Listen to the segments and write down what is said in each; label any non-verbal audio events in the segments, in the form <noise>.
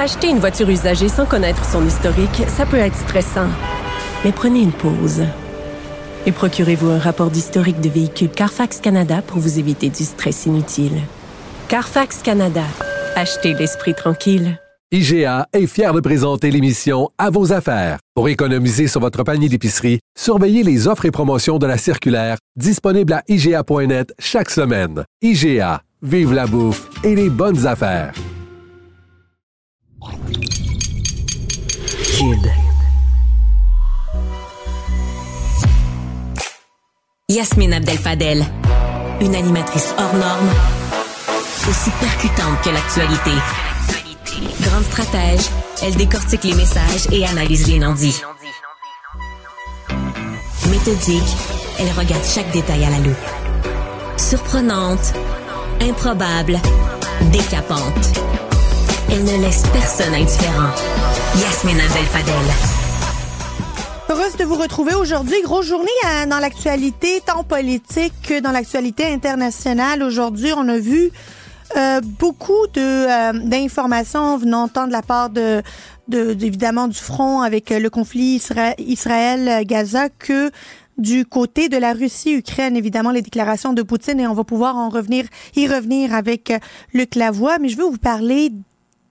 Acheter une voiture usagée sans connaître son historique, ça peut être stressant. Mais prenez une pause. Et procurez-vous un rapport d'historique de véhicule Carfax Canada pour vous éviter du stress inutile. Carfax Canada. Achetez l'esprit tranquille. IGA est fier de présenter l'émission À vos affaires. Pour économiser sur votre panier d'épicerie, surveillez les offres et promotions de la circulaire disponible à IGA.net chaque semaine. IGA, vive la bouffe et les bonnes affaires. Yasmine Abdel-Fadel, une animatrice hors norme, aussi percutante que l'actualité. Grande stratège, elle décortique les messages et analyse les non-dits. Méthodique, elle regarde chaque détail à la loupe. Surprenante, improbable, décapante. Elle ne laisse personne indifférent. Yasmine Abdel-Fadel. Heureuse de vous retrouver aujourd'hui. Grosse journée euh, dans l'actualité, tant politique que dans l'actualité internationale. Aujourd'hui, on a vu euh, beaucoup de euh, d'informations venant tant de la part de, de, évidemment du front avec le conflit Isra- Israël-Gaza que du côté de la Russie-Ukraine, évidemment, les déclarations de Poutine et on va pouvoir en revenir, y revenir avec euh, Luc Lavoie. Mais je veux vous parler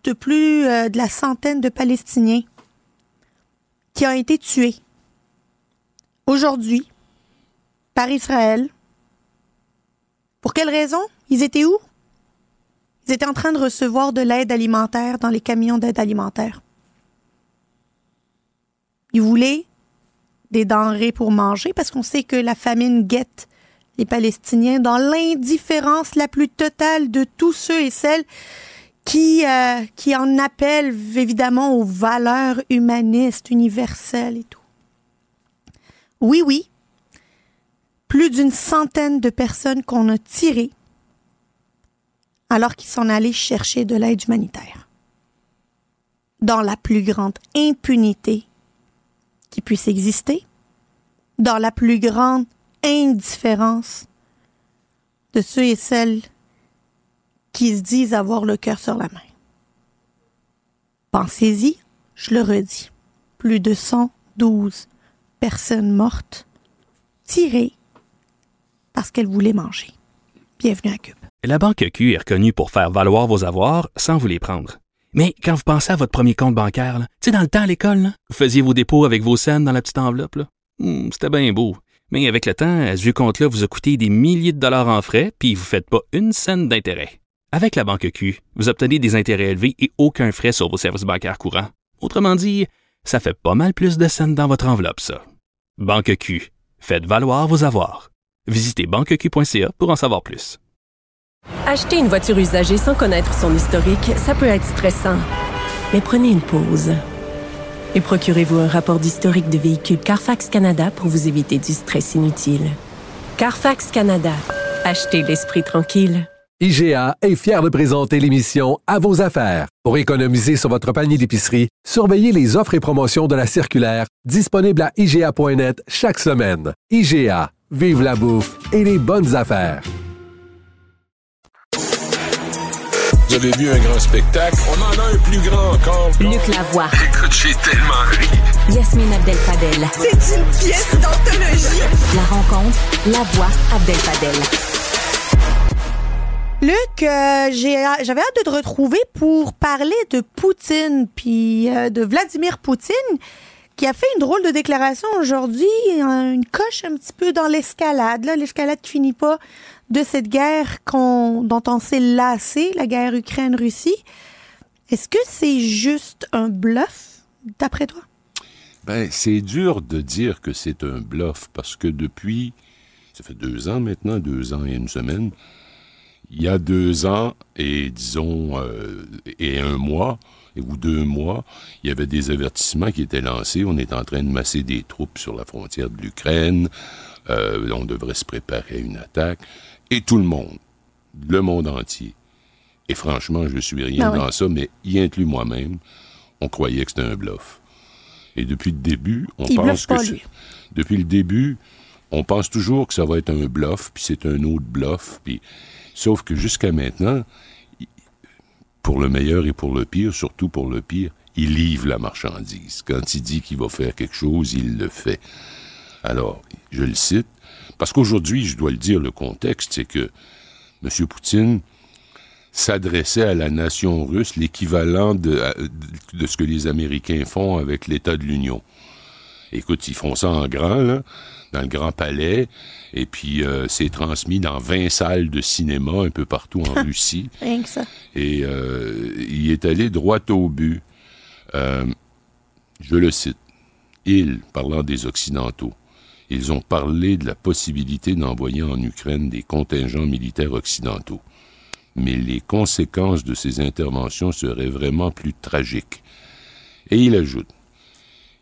de plus euh, de la centaine de Palestiniens qui ont été tués aujourd'hui par Israël. Pour quelle raison? Ils étaient où? Ils étaient en train de recevoir de l'aide alimentaire dans les camions d'aide alimentaire. Ils voulaient des denrées pour manger parce qu'on sait que la famine guette les Palestiniens dans l'indifférence la plus totale de tous ceux et celles qui, euh, qui en appellent évidemment aux valeurs humanistes, universelles et tout. Oui, oui, plus d'une centaine de personnes qu'on a tirées alors qu'ils s'en allaient chercher de l'aide humanitaire. Dans la plus grande impunité qui puisse exister, dans la plus grande indifférence de ceux et celles qui se disent avoir le cœur sur la main. Pensez-y, je le redis, plus de 112 personnes mortes, tirées parce qu'elles voulaient manger. Bienvenue à Cube. La banque Q est reconnue pour faire valoir vos avoirs sans vous les prendre. Mais quand vous pensez à votre premier compte bancaire, tu sais, dans le temps à l'école, vous faisiez vos dépôts avec vos scènes dans la petite enveloppe. Hmm, C'était bien beau. Mais avec le temps, à ce compte-là vous a coûté des milliers de dollars en frais, puis vous ne faites pas une scène d'intérêt. Avec la banque Q, vous obtenez des intérêts élevés et aucun frais sur vos services bancaires courants. Autrement dit, ça fait pas mal plus de scènes dans votre enveloppe, ça. Banque Q. Faites valoir vos avoirs. Visitez banqueq.ca pour en savoir plus. Acheter une voiture usagée sans connaître son historique, ça peut être stressant. Mais prenez une pause. Et procurez-vous un rapport d'historique de véhicule Carfax Canada pour vous éviter du stress inutile. Carfax Canada. Achetez l'esprit tranquille. IGA est fier de présenter l'émission À vos affaires. Pour économiser sur votre panier d'épicerie, surveillez les offres et promotions de la circulaire disponible à IGA.net chaque semaine. IGA, vive la bouffe et les bonnes affaires. Vous avez vu un grand spectacle? On en a un plus grand encore. Luc Lavoie, Écoute, j'ai tellement ri. Yasmine Abdel-Fadel. C'est une pièce d'anthologie. La rencontre, Lavoie Abdel-Fadel. Luc, euh, j'ai- j'avais hâte de te retrouver pour parler de Poutine, puis euh, de Vladimir Poutine, qui a fait une drôle de déclaration aujourd'hui, euh, une coche un petit peu dans l'escalade, l'escalade qui finit pas de cette guerre dont on s'est lassé, la guerre Ukraine-Russie. Est-ce que c'est juste un bluff, d'après toi? Ben, c'est dur de dire que c'est un bluff parce que depuis, ça fait deux ans maintenant, deux ans et une semaine, Il y a deux ans et disons euh, et un mois ou deux mois, il y avait des avertissements qui étaient lancés. On est en train de masser des troupes sur la frontière de l'Ukraine. Euh, on devrait se préparer à une attaque. Et tout le monde, le monde entier. Et franchement, je suis rien Ah oui. dans ça, mais y inclus moi-même, on croyait que c'était un bluff. Et depuis le début, on Il pense que c'est- depuis le début, on pense toujours que ça va être un bluff, puis c'est un autre bluff, puis sauf que jusqu'à maintenant, pour le meilleur et pour le pire, surtout pour le pire, il livre la marchandise. Quand il dit qu'il va faire quelque chose, il le fait. Alors, je le cite, parce qu'aujourd'hui, je dois le dire, le contexte, c'est que M. Poutine s'adressait à la nation russe l'équivalent de ce que les Américains font avec l'État de l'Union. Écoute, ils font ça en grand, là, dans le Grand Palais, et puis euh, c'est transmis dans 20 salles de cinéma un peu partout en <laughs> Russie. Rien que ça. Et euh, il est allé droit au but. Euh, je le cite. Ils, parlant des Occidentaux, ils ont parlé de la possibilité d'envoyer en Ukraine des contingents militaires occidentaux. Mais les conséquences de ces interventions seraient vraiment plus tragiques. Et il ajoute,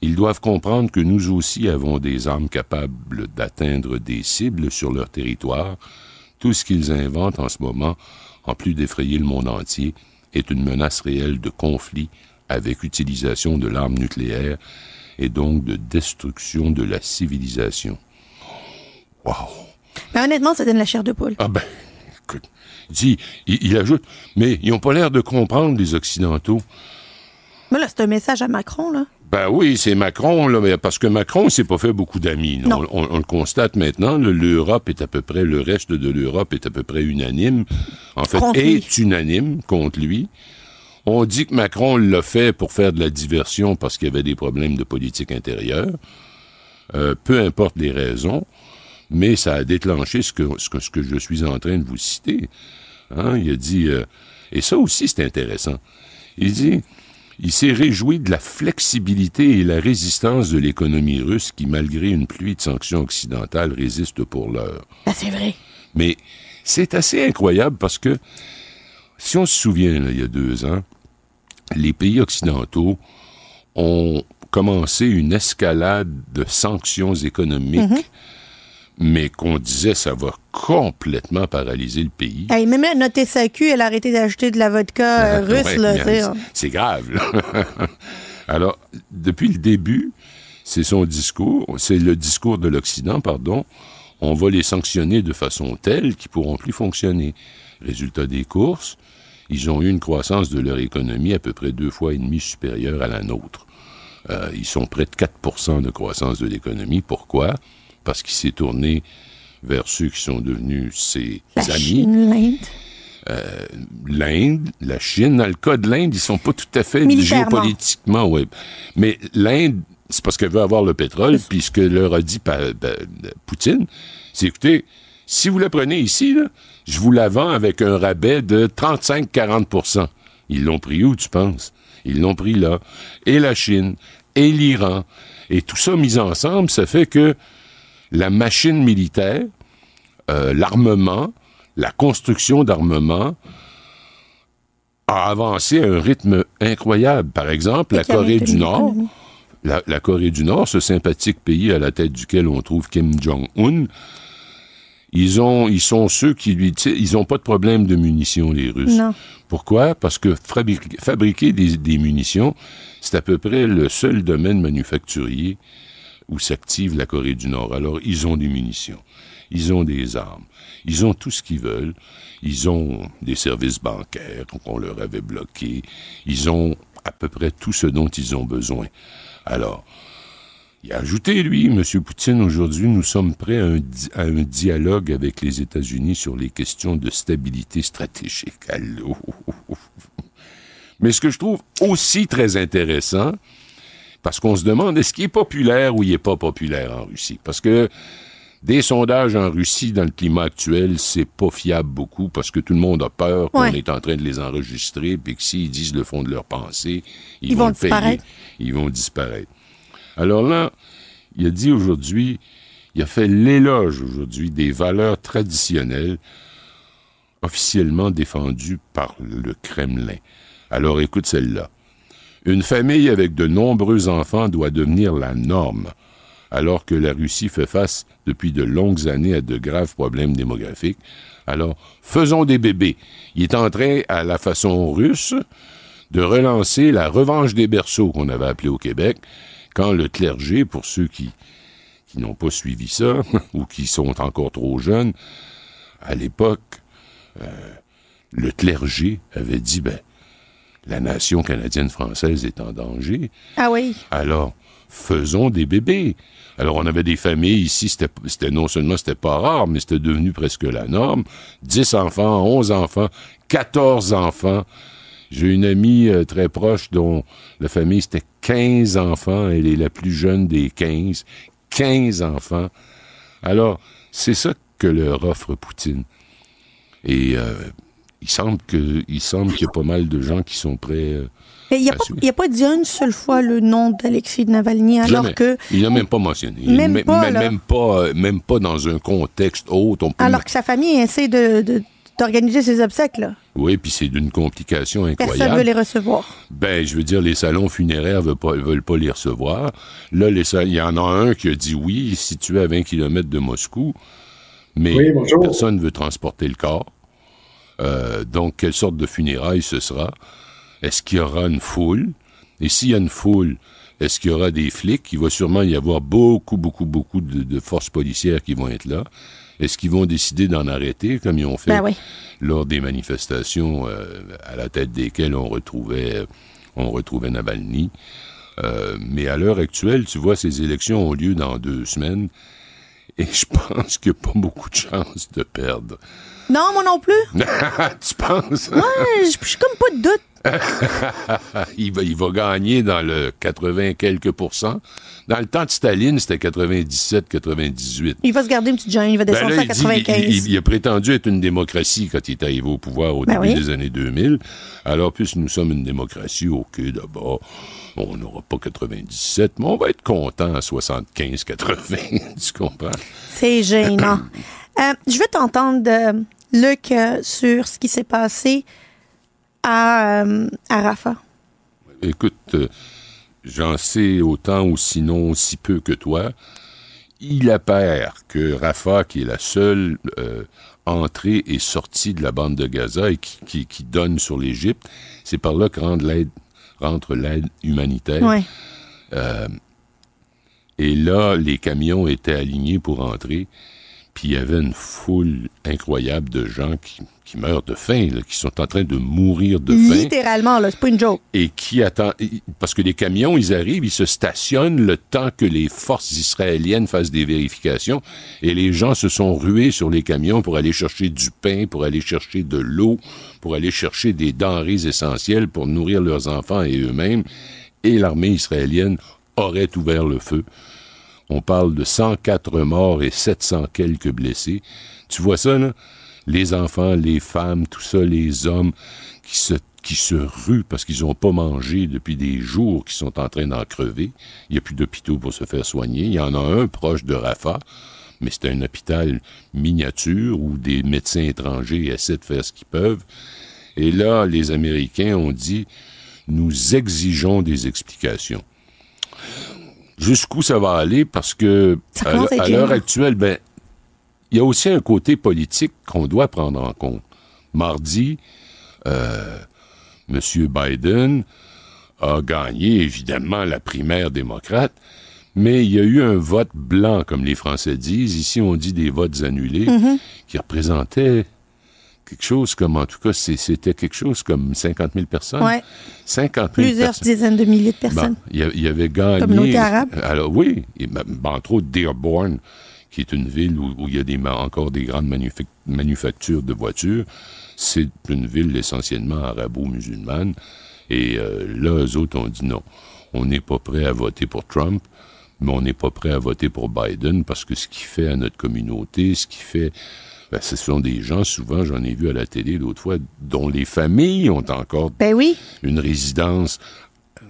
ils doivent comprendre que nous aussi avons des armes capables d'atteindre des cibles sur leur territoire. Tout ce qu'ils inventent en ce moment, en plus d'effrayer le monde entier, est une menace réelle de conflit avec utilisation de l'arme nucléaire et donc de destruction de la civilisation. Wow! Mais honnêtement, ça donne la chair de poule. Ah ben, écoute, dit, il, il ajoute, mais ils n'ont pas l'air de comprendre, les Occidentaux. Mais là, c'est un message à Macron, là. Ben oui, c'est Macron, là, mais parce que Macron s'est pas fait beaucoup d'amis. On, on- on le constate maintenant. L'Europe est à peu près, le reste de l'Europe est à peu près unanime. En fait, Contre lui. est unanime contre lui. On dit que Macron l'a fait pour faire de la diversion parce qu'il y avait des problèmes de politique intérieure. Euh, peu importe les raisons, mais ça a déclenché ce que, ce que, ce que je suis en train de vous citer. Hein, il a dit, euh, et ça aussi c'est intéressant, il dit, il s'est réjoui de la flexibilité et la résistance de l'économie russe qui, malgré une pluie de sanctions occidentales, résiste pour l'heure. Ben, c'est vrai. Mais c'est assez incroyable parce que, si on se souvient, là, il y a deux ans, les pays occidentaux ont commencé une escalade de sanctions économiques, mais qu'on disait ça va complètement paralyser le pays. Hey, même là, notre SAQ, elle a arrêté d'acheter de la vodka euh, <laughs> russe, Ouais, là. c'est- C'est grave. là. <laughs> Alors, depuis le début, c'est son discours, c'est le discours de l'Occident, pardon. On va les sanctionner de façon telle qu'ils pourront plus fonctionner. Résultat des courses, ils ont eu une croissance de leur économie à peu près deux fois et demi supérieure à la nôtre. Euh, ils sont près de 4% de croissance de l'économie. Pourquoi? Parce qu'il s'est tourné vers ceux qui sont devenus ses La amis Chine, l'Inde. l'Inde, la Chine. Dans le cas de l'Inde, ils sont pas tout à fait géopolitiquement, ouais. Mais l'Inde, c'est parce qu'elle veut avoir le pétrole, puis ce que leur a dit pa- pa- Poutine, c'est écoutez, si vous la prenez ici, là, je vous la vends avec un rabais de 35-40% Ils l'ont pris où, tu penses? Ils l'ont pris là. Et la Chine, et l'Iran. Et tout ça mis ensemble, ça fait que la machine militaire, euh, l'armement, la construction d'armement a avancé à un rythme incroyable. Par exemple, la Corée du Nord, la, la Corée du Nord, ce sympathique pays à la tête duquel on trouve Kim Jong-un, ils ont, ils sont ceux qui lui, ils ont pas de problème de munitions, les Russes. Non. Pourquoi? Parce que fabriquer, fabriquer des, des munitions, c'est à peu près le seul domaine manufacturier où s'active la Corée du Nord. Alors, ils ont des munitions, ils ont des armes, ils ont tout ce qu'ils veulent, ils ont des services bancaires qu'on leur avait bloqués, ils ont à peu près tout ce dont ils ont besoin. Alors, il a ajouté, lui, M. Poutine, aujourd'hui, nous sommes prêts à un, à un dialogue avec les États-Unis sur les questions de stabilité stratégique. Allô? <laughs> Mais ce que je trouve aussi très intéressant, parce qu'on se demande est-ce qu'il est populaire ou il n'est pas populaire en Russie? Parce que des sondages en Russie dans le climat actuel, c'est pas fiable beaucoup parce que tout le monde a peur qu'on Ouais. est en train de les enregistrer puis que s'ils disent le fond de leur pensée, ils, Ils vont, vont le payer. disparaître. Ils vont disparaître. Alors là, il a dit aujourd'hui, il a fait l'éloge aujourd'hui des valeurs traditionnelles officiellement défendue par le Kremlin. Alors écoute celle-là. Une famille avec de nombreux enfants doit devenir la norme, alors que la Russie fait face depuis de longues années à de graves problèmes démographiques. Alors, faisons des bébés. Il est en train, à la façon russe, de relancer la revanche des berceaux qu'on avait appelé au Québec, quand le clergé, pour ceux qui, qui n'ont pas suivi ça, <laughs> ou qui sont encore trop jeunes, à l'époque, euh, le clergé avait dit, ben, la nation canadienne-française est en danger. Ah oui. Alors, faisons des bébés. Alors, on avait des familles ici, c'était non seulement c'était pas rare, mais c'était devenu presque la norme. 10 enfants, 11 enfants, 14 enfants. J'ai une amie euh, très proche dont la famille c'était 15 enfants. Elle est la plus jeune des 15. 15 enfants. Alors, c'est ça que leur offre Poutine. Et euh, il semble que il semble qu'il y a pas mal de gens qui sont prêts. Euh, mais il n'y a, pas dit une seule fois le nom d'Alexis Navalny, alors que. Il n'a même pas mentionné. Même, pas, même, pas, euh, même pas dans un contexte autre. alors que sa famille essaie de, d'organiser ses obsèques, là. Oui, puis c'est d'une complication incroyable. Personne ne veut les recevoir. Ben, je veux dire, les salons funéraires ne veulent pas, veulent pas les recevoir. Là, il y en a un qui a dit oui, situé à 20 km de Moscou, mais personne ne veut transporter le corps. Euh, donc, quelle sorte de funérailles ce sera? Est-ce qu'il y aura une foule? Et s'il y a une foule, est-ce qu'il y aura des flics? Il va sûrement y avoir beaucoup, beaucoup, beaucoup de, forces policières qui vont être là. Est-ce qu'ils vont décider d'en arrêter, comme ils ont fait ben lors des manifestations euh, à la tête desquelles on retrouvait, on retrouvait Navalny? Euh, mais à l'heure actuelle, tu vois, ces élections ont lieu dans deux semaines et je <laughs> pense qu'il n'y a pas beaucoup de chances de perdre. Non, moi non plus. <laughs> tu penses? Ouais, j'ai comme pas de doute. <laughs> il, va, il va gagner dans le 80 quelques pourcents. Dans le temps de Staline, c'était 97-98. Il va se garder une petite gêne, il va descendre ben à 95. Il, il, a prétendu être une démocratie quand il est arrivé au pouvoir au ben début des années 2000. Alors, puisque nous sommes une démocratie, OK, d'abord, on n'aura pas 97, mais on va être content à 75-80, <laughs> tu comprends? C'est gênant. <coughs> Euh, je veux t'entendre... Euh, Luc, euh, sur ce qui s'est passé à, euh, à Rafa? Écoute, euh, j'en sais autant ou sinon aussi peu que toi. Il apparaît que Rafa, qui est la seule entrée et sortie de la bande de Gaza et qui, qui, donne sur l'Égypte, c'est par là que rentre l'aide, rentre l'aide humanitaire. et là, les camions étaient alignés pour entrer. Puis il y avait une foule incroyable de gens qui, meurent de faim, qui sont en train de mourir de faim. Littéralement, là, c'est pas une joke. Et qui attendent. Parce que les camions, ils arrivent, ils se stationnent le temps que les forces israéliennes fassent des vérifications. Et les gens se sont rués sur les camions pour aller chercher du pain, pour aller chercher de l'eau, pour aller chercher des denrées essentielles pour nourrir leurs enfants et eux-mêmes. Et l'armée israélienne aurait ouvert le feu. On parle de 104 morts et 700 quelques blessés. Tu vois ça, là? Les enfants, les femmes, tout ça, les hommes qui se, ruent parce qu'ils n'ont pas mangé depuis des jours, qui sont en train d'en crever. Il n'y a plus d'hôpitaux pour se faire soigner. Il y en a un proche de Rafah, mais c'est un hôpital miniature où des médecins étrangers essaient de faire ce qu'ils peuvent. Et là, les Américains ont dit, nous exigeons des explications jusqu'où ça va aller? Parce que à, l'heure actuelle, ben, il y a aussi un côté politique qu'on doit prendre en compte. Mardi, euh, M. Biden a gagné évidemment la primaire démocrate, mais il y a eu un vote blanc, comme les Français disent. Ici, on dit des votes annulés, mm-hmm. qui représentaient quelque chose comme, en tout cas, c'était quelque chose comme 50 000 personnes. Oui. 50 000 Plusieurs dizaines de milliers de personnes. il y avait gagné. Communauté arabe. Alors, oui. Et, ben, entre autres, Dearborn, qui est une ville où, il y a des, encore des grandes manufactures de voitures. C'est une ville essentiellement arabo-musulmane. Et euh, là, eux autres ont dit non. On n'est pas prêt à voter pour Trump, mais on n'est pas prêt à voter pour Biden parce que ce qu'il fait à notre communauté, ce qu'il fait ben, ce sont des gens, souvent, j'en ai vu à la télé l'autre fois, dont les familles ont encore ben oui. une résidence,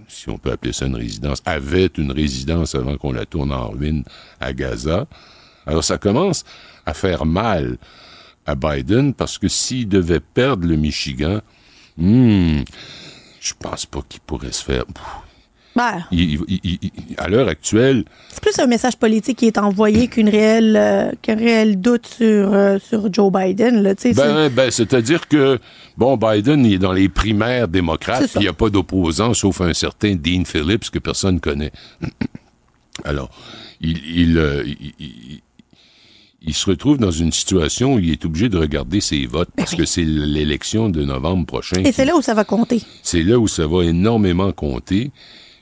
si on peut appeler ça une résidence, avaient une résidence avant qu'on la tourne en ruine à Gaza. Alors ça commence à faire mal à Biden parce que s'il devait perdre le Michigan, hmm, je pense pas qu'il pourrait se faire. Il- il- il- il- à l'heure actuelle, c'est plus un message politique qui est envoyé qu'une réelle, euh, qu'un réel doute sur, euh, sur Joe Biden. Là, ben, ben, c'est-à-dire que, bon, Biden, il est dans les primaires démocrates, il n'y a pas d'opposant, sauf un certain Dean Phillips que personne connaît. <clears throat> Alors, il, il, euh, il- il- se retrouve dans une situation où il est obligé de regarder ses votes parce que c'est l'élection de novembre prochain. Et c'est là où ça va compter. c'est là où ça va énormément compter.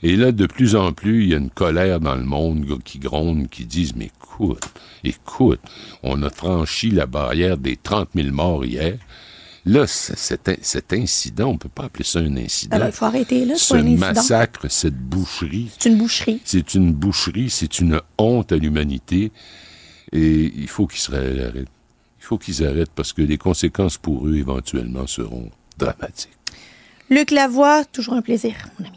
Et là, de plus en plus, il y a une colère dans le monde qui gronde, qui disent, mais écoute, écoute, on a franchi la barrière des 30 000 morts hier. Là, cet, in- cet incident, on peut pas appeler ça un incident. Alors, il faut arrêter là, c'est Ce pas un incident. massacre, cette boucherie, C'est une boucherie. c'est une boucherie, c'est une honte à l'humanité. Et il faut qu'ils arrêtent. Il faut qu'ils arrêtent parce que les conséquences pour eux, éventuellement, seront dramatiques. Luc Lavoie, toujours un plaisir, mon ami.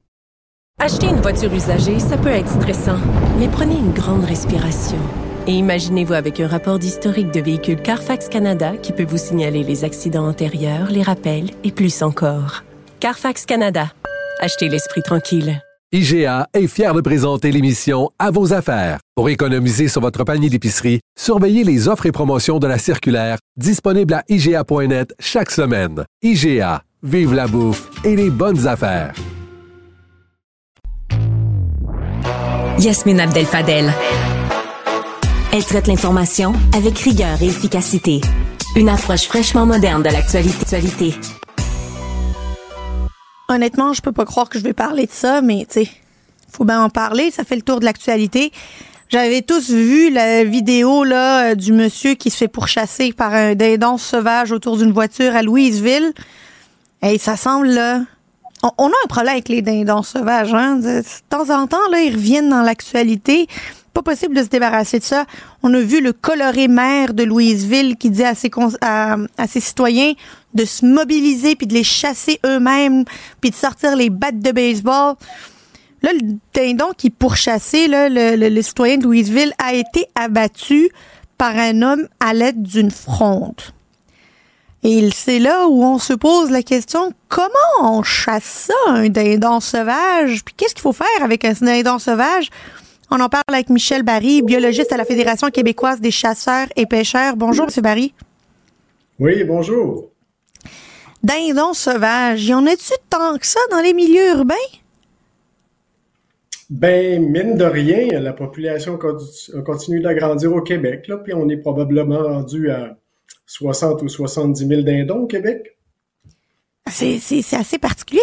Acheter une voiture usagée, ça peut être stressant, mais prenez une grande respiration. Et imaginez-vous avec un rapport d'historique de véhicule Carfax Canada qui peut vous signaler les accidents antérieurs, les rappels et plus encore. Carfax Canada. Achetez l'esprit tranquille. IGA est fier de présenter l'émission À vos affaires. Pour économiser sur votre panier d'épicerie, surveillez les offres et promotions de la circulaire disponible à IGA.net chaque semaine. IGA, vive la bouffe et les bonnes affaires. Yasmine Abdel Fadel. Elle traite l'information avec rigueur et efficacité. Une approche fraîchement moderne de l'actualité. Honnêtement, je peux pas croire que je vais parler de ça, mais tu sais, faut bien en parler. Ça fait le tour de l'actualité. J'avais tous vu la vidéo là euh, du monsieur qui se fait pourchasser par un dindon sauvage autour d'une voiture à Louisville. Et ça semble là. On, a un problème avec les dindons sauvages, hein. De, temps en temps, là, ils reviennent dans l'actualité. Pas possible de se débarrasser de ça. On a vu le coloré maire de Louisville qui dit à ses, citoyens de se mobiliser puis de les chasser eux-mêmes puis de sortir les battes de baseball. Là, le dindon qui pourchassait, là, le citoyen de Louisville, a été abattu par un homme à l'aide d'une fronde. Et c'est là où on se pose la question, comment on chasse ça, un dindon sauvage? Puis qu'est-ce qu'il faut faire avec un dindon sauvage? On en parle avec Michel Barry, biologiste à la Fédération québécoise des chasseurs et pêcheurs. Bonjour, M. Barry. Oui, bonjour. Dindon sauvage, y en a-tu tant que ça dans les milieux urbains? Ben, mine de rien, la population conti- continue d'agrandir au Québec, là, puis on est probablement rendu à 60 ou 70 000 dindons au Québec? C'est, assez particulier.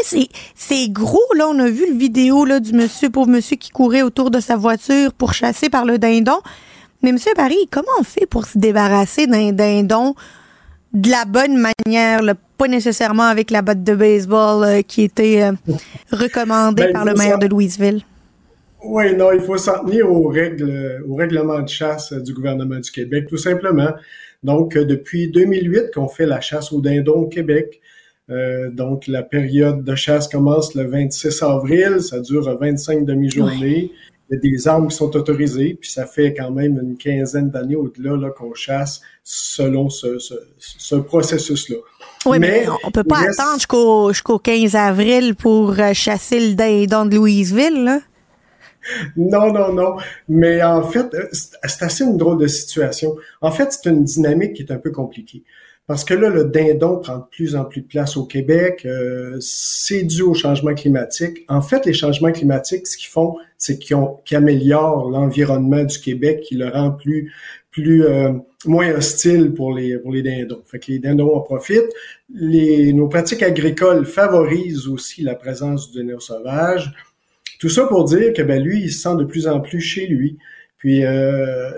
C'est, gros, là. On a vu le vidéo là, du monsieur, pauvre monsieur qui courait autour de sa voiture pour chasser par le dindon. Mais monsieur Barry, comment on fait pour se débarrasser d'un dindon de la bonne manière, là, pas nécessairement avec la botte de baseball euh, qui était euh, recommandée Ben, par le maire de Louisville? Oui, non, il faut s'en tenir aux règles, au règlement de chasse du gouvernement du Québec, tout simplement. Donc, euh, depuis 2008 qu'on fait la chasse aux dindons au Québec. Euh, donc, la période de chasse commence le 26 avril, ça dure 25 demi-journées. Il y a des armes qui sont autorisées, puis ça fait quand même une quinzaine d'années au-delà là, qu'on chasse selon ce, ce, ce processus-là. Oui, mais, Mais on peut pas reste- attendre jusqu'au, jusqu'au 15 avril pour euh, chasser le dindon de Louisville, là. Non, non, non. Mais en fait, euh, c'est assez une drôle de situation. En fait, c'est une dynamique qui est un peu compliquée. Parce que là, le dindon prend de plus en plus de place au Québec. euh, c'est dû au changement climatique. En fait, les changements climatiques, ce qu'ils font, c'est qu'ils qu'ils améliorent l'environnement du Québec, qui le rend plus, plus euh, moins hostile pour les pour les dindons. Fait que les dindons en profitent. Les, nos pratiques agricoles favorisent aussi la présence du dindon sauvage. Tout ça pour dire que ben lui, il se sent de plus en plus chez lui. Puis euh,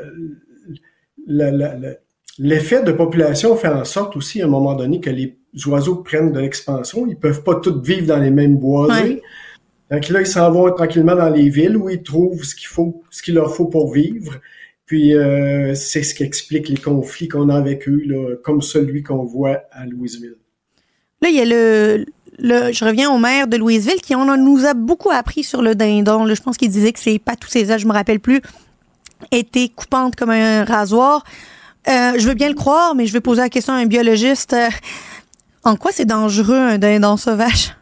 l'effet de population fait en sorte aussi, à un moment donné, que les oiseaux prennent de l'expansion. Ils peuvent pas tous vivre dans les mêmes boisés. Donc là, ils s'en vont tranquillement dans les villes où ils trouvent ce qu'il faut, ce qu'il leur faut pour vivre. Puis euh, c'est ce qui explique les conflits qu'on a avec eux, là, comme celui qu'on voit à Louisville. Là, il y a le, je reviens au maire de Louisville qui nous a beaucoup appris sur le dindon. Je pense qu'il disait que c'est pas tous ses âges, je me rappelle plus, était coupante comme un rasoir. Euh, je veux bien le croire, mais je vais poser la question à un biologiste. Euh, en quoi c'est dangereux un dindon sauvage?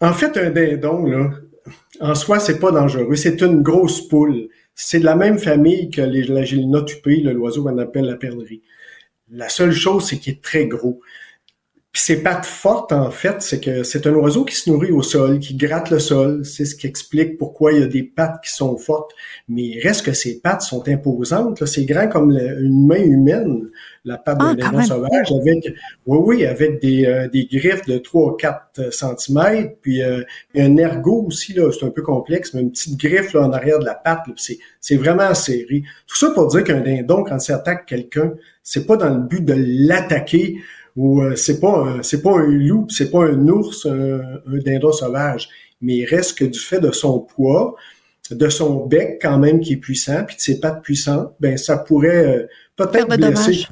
En fait, un dindon, là, en soi, c'est pas dangereux. C'est une grosse poule. C'est de la même famille que les, la gélinotupée, l'oiseau qu'on appelle la perlerie. La seule chose, c'est qu'il est très gros. Puis ses pattes fortes, en fait, c'est que c'est un oiseau qui se nourrit au sol, qui gratte le sol. C'est ce qui explique pourquoi il y a des pattes qui sont fortes. Mais il reste que ses pattes sont imposantes. C'est grand comme une main humaine, la patte d'un ah, sauvage, avec oui, oui, avec des, euh, des griffes de 3 ou 4 cm. Puis euh, un ergot aussi, là, c'est un peu complexe, mais une petite griffe là, en arrière de la patte. C'est, c'est vraiment serré. Tout ça pour dire qu'un dindon, quand il attaque quelqu'un, c'est pas dans le but de l'attaquer ou euh, c'est pas c'est pas un loup, c'est pas un ours, un, dindon sauvage, mais il reste que du fait de son poids, de son bec quand même qui est puissant, puis de ses pattes puissantes, ben ça pourrait euh, peut-être blesser.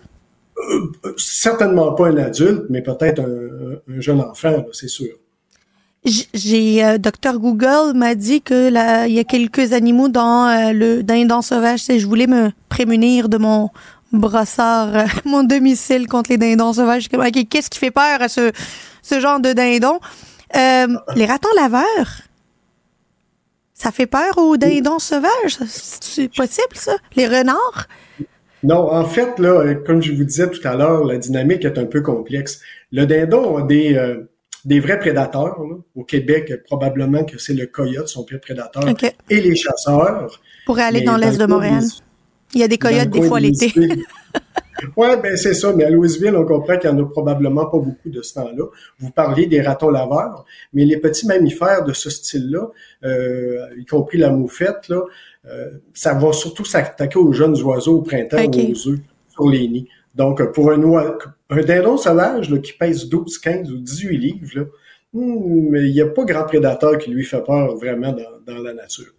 Euh, certainement pas un adulte, mais peut-être un, jeune enfant, c'est sûr. J'ai docteur Google m'a dit que là il y a quelques animaux dans le dindon sauvage. Je voulais me prémunir de mon brossard euh, <laughs> mon domicile contre les dindons sauvages. Qu'est-ce qui fait peur à ce, ce genre de dindons? Euh, les ratons laveurs, ça fait peur aux dindons sauvages? C'est possible, ça? Les renards? Non, en fait, là, comme je vous disais tout à l'heure, la dynamique est un peu complexe. Le dindon a des, euh, des vrais prédateurs. Au Québec, probablement que c'est le coyote, son pire prédateur, et les chasseurs. Pour aller dans l'est de Montréal. Il y a des coyotes des fois l'été. oui, <laughs> ben c'est ça. Mais à Louisville, on comprend qu'il n'y en a probablement pas beaucoup de ce temps-là. Vous parlez des ratons laveurs, mais les petits mammifères de ce style-là, euh, y compris la moufette, là, euh, ça va surtout s'attaquer aux jeunes oiseaux au printemps ou aux œufs sur les nids. Donc, pour un, un dindon sauvage là, qui pèse 12, 15 ou 18 livres, là, hmm, il n'y a pas grand prédateur qui lui fait peur vraiment dans, dans la nature.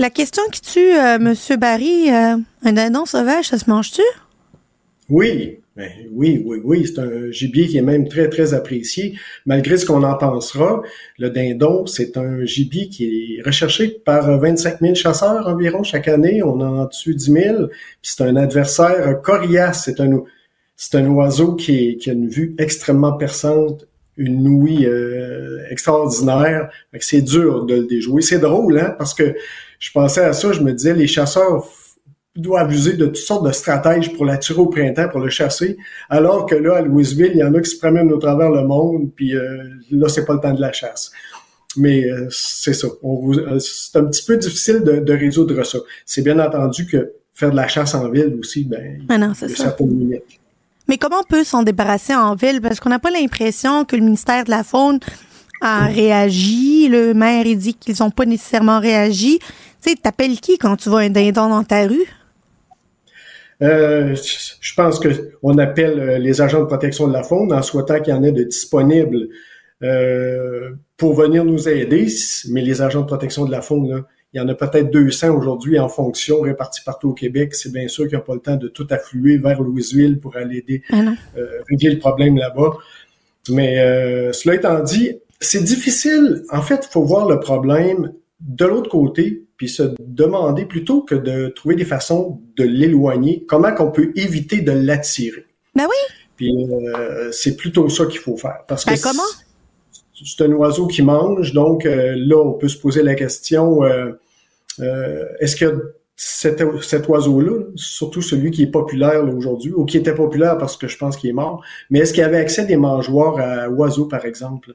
La question qui tue euh, Monsieur Barry, euh, un dindon sauvage, ça se mange-tu? Oui, ben, oui, oui, oui. C'est un gibier qui est même très, très apprécié. Malgré ce qu'on en pensera, le dindon, c'est un gibier qui est recherché par 25 000 chasseurs environ chaque année. On en tue 10 000. c'est un adversaire coriace. C'est un, c'est un oiseau qui, qui a une vue extrêmement perçante une ouïe euh, extraordinaire. C'est dur de le déjouer. C'est drôle, hein, parce que je pensais à ça, je me disais, les chasseurs doivent user de toutes sortes de stratèges pour l'attirer au printemps, pour le chasser, alors que là, à Louisville, il y en a qui se promènent au travers le monde, puis euh, là, c'est pas le temps de la chasse. Mais euh, c'est ça. c'est un petit peu difficile de, résoudre ça. C'est bien entendu que faire de la chasse en ville aussi, ben, ah non, limites. Mais comment on peut s'en débarrasser en ville? Parce qu'on n'a pas l'impression que le ministère de la Faune a réagi. Le maire, il dit qu'ils n'ont pas nécessairement réagi. Tu sais, t'appelles qui quand tu vois un dindon dans ta rue? Euh, je pense que on appelle euh, les agents de protection de la faune en souhaitant qu'il y en ait de disponibles euh, pour venir nous aider. Mais les agents de protection de la faune, là, il y en a peut-être 200 aujourd'hui en fonction répartis partout au Québec. C'est bien sûr qu'ils n'ont pas le temps de tout affluer vers Louisville pour aller aider, ah euh, régler le problème là-bas. Mais euh, cela étant dit, c'est difficile. En fait, il faut voir le problème de l'autre côté, puis se demander plutôt que de trouver des façons de l'éloigner, comment qu'on peut éviter de l'attirer. Ben oui. Puis euh, c'est plutôt ça qu'il faut faire. Parce ben que comment? c'est un oiseau qui mange, donc euh, là, on peut se poser la question, euh, euh, est-ce que cet, cet oiseau-là, surtout celui qui est populaire aujourd'hui, ou qui était populaire parce que je pense qu'il est mort, mais est-ce qu'il avait accès à des mangeoires à oiseaux, par exemple?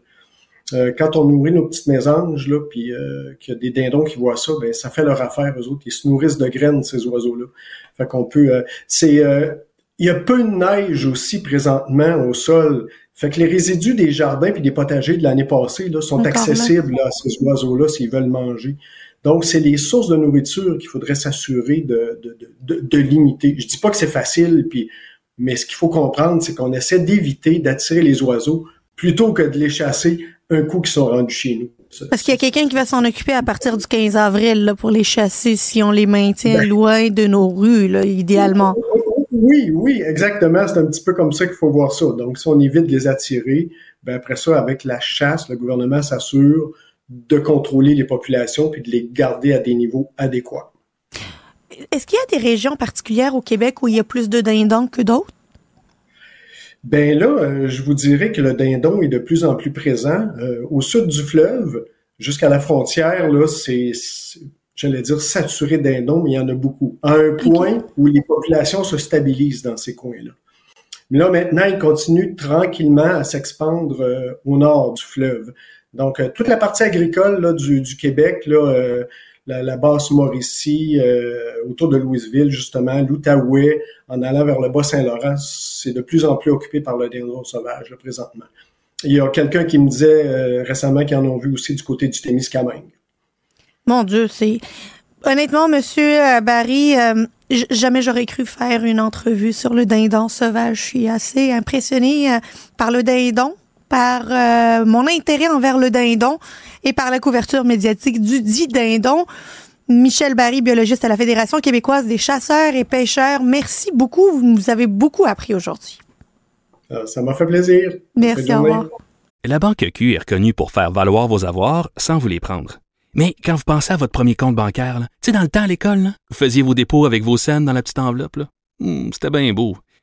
Quand on nourrit nos petites mésanges, là, puis qu'il y a des dindons qui voient ça, ben ça fait leur affaire, eux autres. Ils se nourrissent de graines, ces oiseaux-là. Fait qu'on peut... c'est il y a peu de neige aussi présentement au sol. Fait que les résidus des jardins puis des potagers de l'année passée là, sont accessibles à ces oiseaux-là s'ils veulent manger. Donc, c'est les sources de nourriture qu'il faudrait s'assurer de, de, de, de, limiter. Je dis pas que c'est facile, puis, mais ce qu'il faut comprendre, c'est qu'on essaie d'éviter d'attirer les oiseaux plutôt que de les chasser un coup qu'ils sont rendus chez nous. Parce qu'il y a quelqu'un qui va s'en occuper à partir du 15 avril là, pour les chasser si on les maintient ben. loin de nos rues, là, idéalement. Oui, oui, exactement. C'est un petit peu comme ça qu'il faut voir ça. Donc, si on évite de les attirer, ben après ça, avec la chasse, le gouvernement s'assure de contrôler les populations puis de les garder à des niveaux adéquats. Est-ce qu'il y a des régions particulières au Québec où il y a plus de dindons que d'autres? Ben là, euh, je vous dirais que le dindon est de plus en plus présent. Euh, au sud du fleuve, jusqu'à la frontière, là, c'est, j'allais dire, saturé de dindons, mais il y en a beaucoup. À un point où les populations se stabilisent dans ces coins-là. Mais là, maintenant, ils continuent tranquillement à s'expandre euh, au nord du fleuve. Donc, toute la partie agricole là, du, du Québec, là, la, basse Mauricie, euh, autour de Louisville, justement, l'Outaouais, en allant vers le Bas-Saint-Laurent, c'est de plus en plus occupé par le dindon sauvage, présentement. Il y a quelqu'un qui me disait euh, récemment qu'ils en ont vu aussi du côté du Témiscamingue. Mon Dieu, c'est... Honnêtement, Monsieur euh, Barry, jamais j'aurais cru faire une entrevue sur le dindon sauvage. Je suis assez impressionnée par le dindon, par mon intérêt envers le dindon et par la couverture médiatique du dit dindon. Michel Barry, biologiste à la Fédération québécoise des chasseurs et pêcheurs. Merci beaucoup. Vous nous avez beaucoup appris aujourd'hui. Euh, ça m'a fait plaisir. Merci, au revoir. La Banque Q est reconnue pour faire valoir vos avoirs sans vous les prendre. Mais quand vous pensez à votre premier compte bancaire, tu sais, dans le temps à l'école, vous faisiez vos dépôts avec vos scènes dans la petite enveloppe. Hmm, c'était bien beau.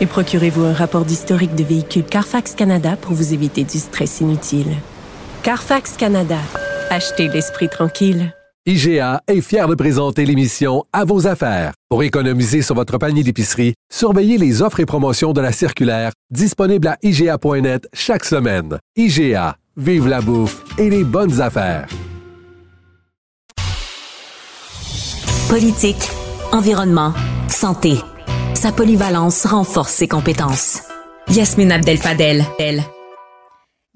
Et procurez-vous un rapport d'historique de véhicule Carfax Canada pour vous éviter du stress inutile. Carfax Canada. Achetez l'esprit tranquille. IGA est fier de présenter l'émission À vos affaires. Pour économiser sur votre panier d'épicerie, surveillez les offres et promotions de la circulaire disponible à IGA.net chaque semaine. IGA, vive la bouffe et les bonnes affaires. Politique, environnement, santé. Sa polyvalence renforce ses compétences. Yasmine Abdel-Fadel, elle.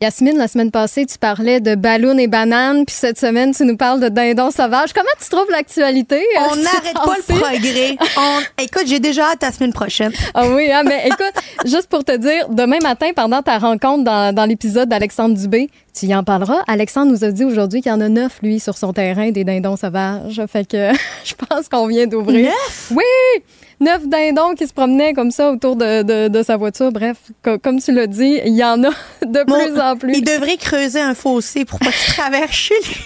Yasmine, la semaine passée, tu parlais de ballons et bananes, puis cette semaine, tu nous parles de dindons sauvages. Comment tu trouves l'actualité? Euh, On n'arrête pas le progrès. <laughs> Écoute, j'ai déjà hâte à la semaine prochaine. Ah oui, hein, mais écoute, juste pour te dire, demain matin, pendant ta rencontre dans, dans l'épisode d'Alexandre Dubé, tu y en parleras. Alexandre nous a dit aujourd'hui qu'il y en a neuf, lui, sur son terrain des dindons sauvages. Fait que <laughs> je pense qu'on vient d'ouvrir. Neuf? Oui! Neuf dindons qui se promenaient comme ça autour de, de, de sa voiture. Bref, comme tu l'as dit, il y en a <laughs> de plus en plus. Il devrait creuser un fossé pour pas qu'il <laughs> traverse chez lui.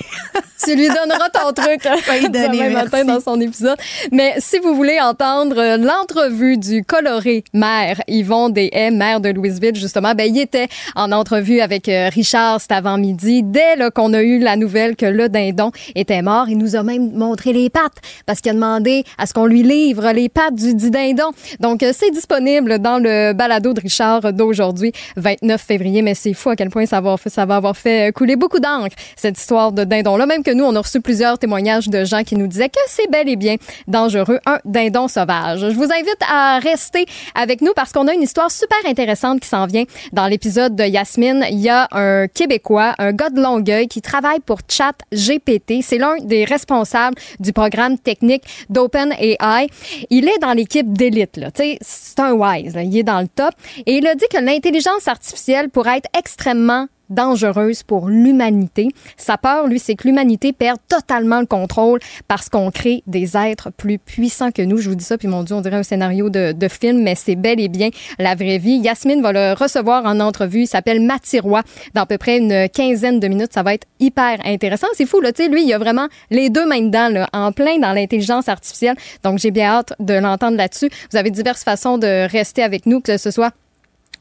tu lui donneras ton truc <laughs> oui, demain matin dans son épisode. Mais si vous voulez entendre euh, l'entrevue du coloré maire Yvon Deshaies, maire de Louisville, justement, ben, il était en entrevue avec euh, Richard cet avant-midi. Dès qu'on a eu la nouvelle que le dindon était mort, il nous a même montré les pattes parce qu'il a demandé à ce qu'on lui livre les pattes du dit dindon. Donc, euh, c'est disponible dans le balado de Richard d'aujourd'hui, 29 février. Mais c'est fou à quel point ça va, ça va avoir fait couler beaucoup d'encre, cette histoire de dindon-là. Même que nous, on a reçu plusieurs témoignages de gens qui nous disaient que c'est bel et bien dangereux, un dindon sauvage. Je vous invite à rester avec nous parce qu'on a une histoire super intéressante qui s'en vient dans l'épisode de Yasmine. Il y a un Québécois, un gars de Longueuil qui travaille pour Chat GPT. C'est l'un des responsables du programme technique d'OpenAI. Il est dans l'équipe d'élite. C'est un wise. Là. Il est dans le top. Et il a dit que l'intelligence artificielle pourrait être extrêmement dangereuse pour l'humanité. Sa peur, lui, c'est que l'humanité perde totalement le contrôle parce qu'on crée des êtres plus puissants que nous. Je vous dis ça, puis mon Dieu, on dirait un scénario de, film, mais c'est bel et bien la vraie vie. Yasmine va le recevoir en entrevue. Il s'appelle Roy. Dans à peu près une quinzaine de minutes, ça va être hyper intéressant. C'est fou, là, tu sais, lui, il a vraiment les deux mains dedans, là, en plein dans l'intelligence artificielle. Donc, j'ai bien hâte de l'entendre là-dessus. Vous avez diverses façons de rester avec nous, que ce soit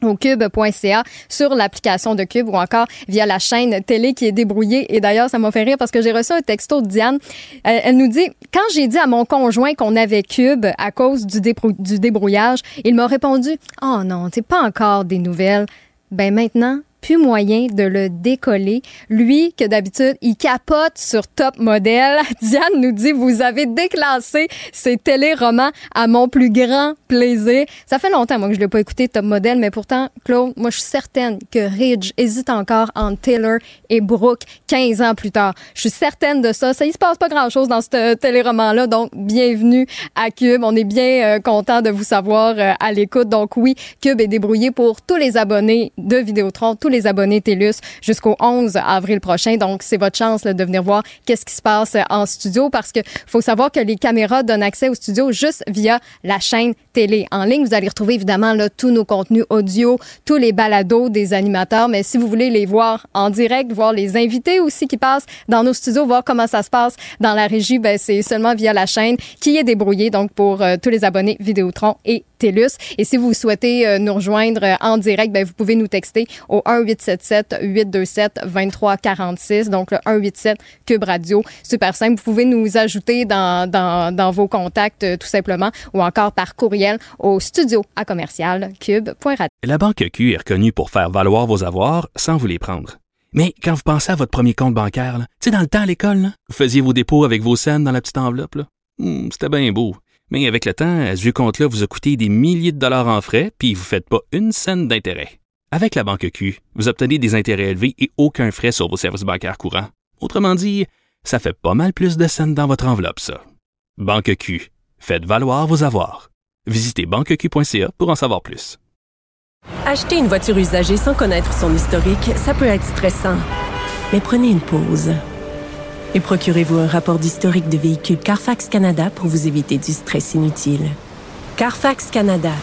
au cube.ca sur l'application de Cube ou encore via la chaîne télé qui est débrouillée. Et d'ailleurs, ça m'a fait rire parce que j'ai reçu un texto de Diane. Elle, elle nous dit, quand j'ai dit à mon conjoint qu'on avait Cube à cause du, du débrouillage, il m'a répondu, oh non, c'est pas encore des nouvelles. Ben maintenant, plus moyen de le décoller. Lui, que d'habitude, il capote sur Top Model. <laughs> Diane nous dit, vous avez déclassé ces téléromans à mon plus grand plaisir. Ça fait longtemps, moi, que je l'ai pas écouté, Top Model, mais pourtant, Claude, moi, je suis certaine que Ridge hésite encore entre Taylor et Brooke 15 ans plus tard. Je suis certaine de ça. Ça, il se passe pas grand-chose dans ce téléroman-là, donc bienvenue à Cube. On est bien euh, content de vous savoir euh, à l'écoute. Donc oui, Cube est débrouillé pour tous les abonnés de Vidéotron, tous les abonnés TELUS jusqu'au 11 avril prochain. Donc c'est votre chance de venir voir qu'est-ce qui se passe euh, en studio parce que faut savoir que les caméras donnent accès au studio juste via la chaîne télé en ligne. Vous allez retrouver évidemment là, tous nos contenus audio, tous les balados des animateurs, mais si vous voulez les voir en direct, voir les invités aussi qui passent dans nos studios, voir comment ça se passe dans la régie, ben, c'est seulement via la chaîne qui est débrouillée donc pour euh, tous les abonnés Vidéotron et TELUS. Et si vous souhaitez euh, nous rejoindre en direct, ben, vous pouvez nous texter au 1-877-827-2346, donc le 187 Cube Radio. Super simple. Vous pouvez nous ajouter dans, vos contacts euh, tout simplement ou encore par courriel au studio à commercial cube.radio. La Banque Q est reconnue pour faire valoir vos avoirs sans vous les prendre. Mais quand vous pensez à votre premier compte bancaire, tu sais, dans le temps à l'école, vous faisiez vos dépôts avec vos scènes dans la petite enveloppe. Hmm, C'était bien beau. Mais avec le temps, ce vieux compte-là vous a coûté des milliers de dollars en frais, puis vous ne faites pas une scène d'intérêt. Avec la Banque Q, vous obtenez des intérêts élevés et aucun frais sur vos services bancaires courants. Autrement dit, ça fait pas mal plus de scènes dans votre enveloppe, ça. Banque Q. Faites valoir vos avoirs. Visitez banqueq.ca pour en savoir plus. Acheter une voiture usagée sans connaître son historique, ça peut être stressant. Mais prenez une pause. Et procurez-vous un rapport d'historique de véhicule Carfax Canada pour vous éviter du stress inutile. Carfax Canada.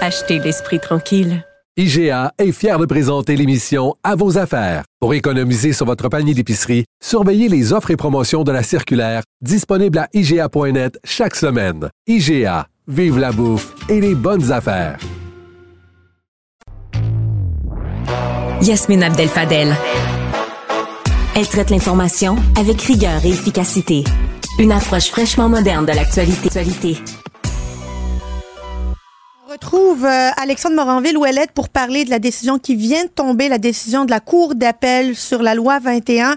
Achetez l'esprit tranquille. IGA est fier de présenter l'émission À vos affaires. Pour économiser sur votre panier d'épicerie, surveillez les offres et promotions de la circulaire disponible à IGA.net chaque semaine. IGA, vive la bouffe et les bonnes affaires. Yasmine Abdel Fadel. Elle traite l'information avec rigueur et efficacité. Une approche fraîchement moderne de l'actualité. Retrouve euh, Alexandre Moranville où elle est pour parler de la décision qui vient de tomber, la décision de la Cour d'appel sur la loi 21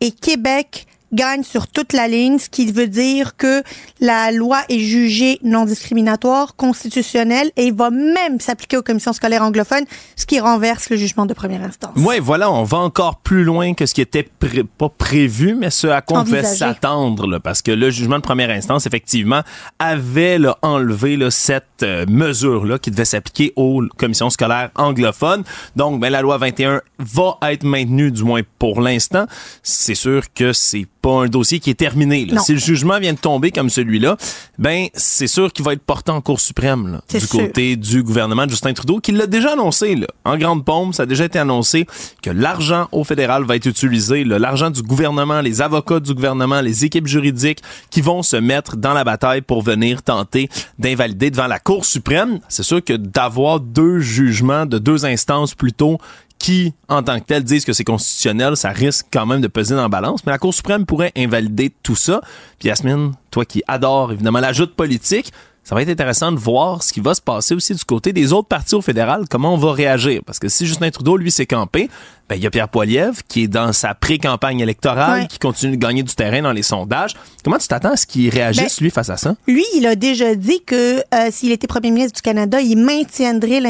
et Québec gagne sur toute la ligne, ce qui veut dire que la loi est jugée non discriminatoire, constitutionnelle et va même s'appliquer aux commissions scolaires anglophones, ce qui renverse le jugement de première instance. Ouais, voilà, on va encore plus loin que ce qui était pré- pas prévu, mais ce à quoi on devait Envisagé. s'attendre, parce que le jugement de première instance, effectivement, avait là, enlevé là, cette euh, mesure-là qui devait s'appliquer aux commissions scolaires anglophones. Donc, ben, la loi 21 va être maintenue, du moins pour l'instant. C'est sûr que c'est pas un dossier qui est terminé. là. Si le jugement vient de tomber comme celui-là, ben c'est sûr qu'il va être porté en Cour suprême là, du sûr. côté du gouvernement de Justin Trudeau, qui l'a déjà annoncé là, en grande pompe. Ça a déjà été annoncé que l'argent au fédéral va être utilisé, l'argent du gouvernement, les avocats du gouvernement, les équipes juridiques qui vont se mettre dans la bataille pour venir tenter d'invalider devant la Cour suprême. C'est sûr que d'avoir deux jugements de deux instances plutôt qui, en tant que tel, disent que c'est constitutionnel, ça risque quand même de peser dans la balance. Mais la Cour suprême pourrait invalider tout ça. Puis Yasmine, toi qui adores évidemment la joute politique, ça va être intéressant de voir ce qui va se passer aussi du côté des autres partis au fédéral, comment on va réagir. Parce que si Justin Trudeau, lui, s'est campé, ben, il y a Pierre Poilievre qui est dans sa pré-campagne électorale, Ouais. qui continue de gagner du terrain dans les sondages. Comment tu t'attends à ce qu'il réagisse, Ben, lui, face à ça? Lui, il a déjà dit que euh, s'il était premier ministre du Canada, il maintiendrait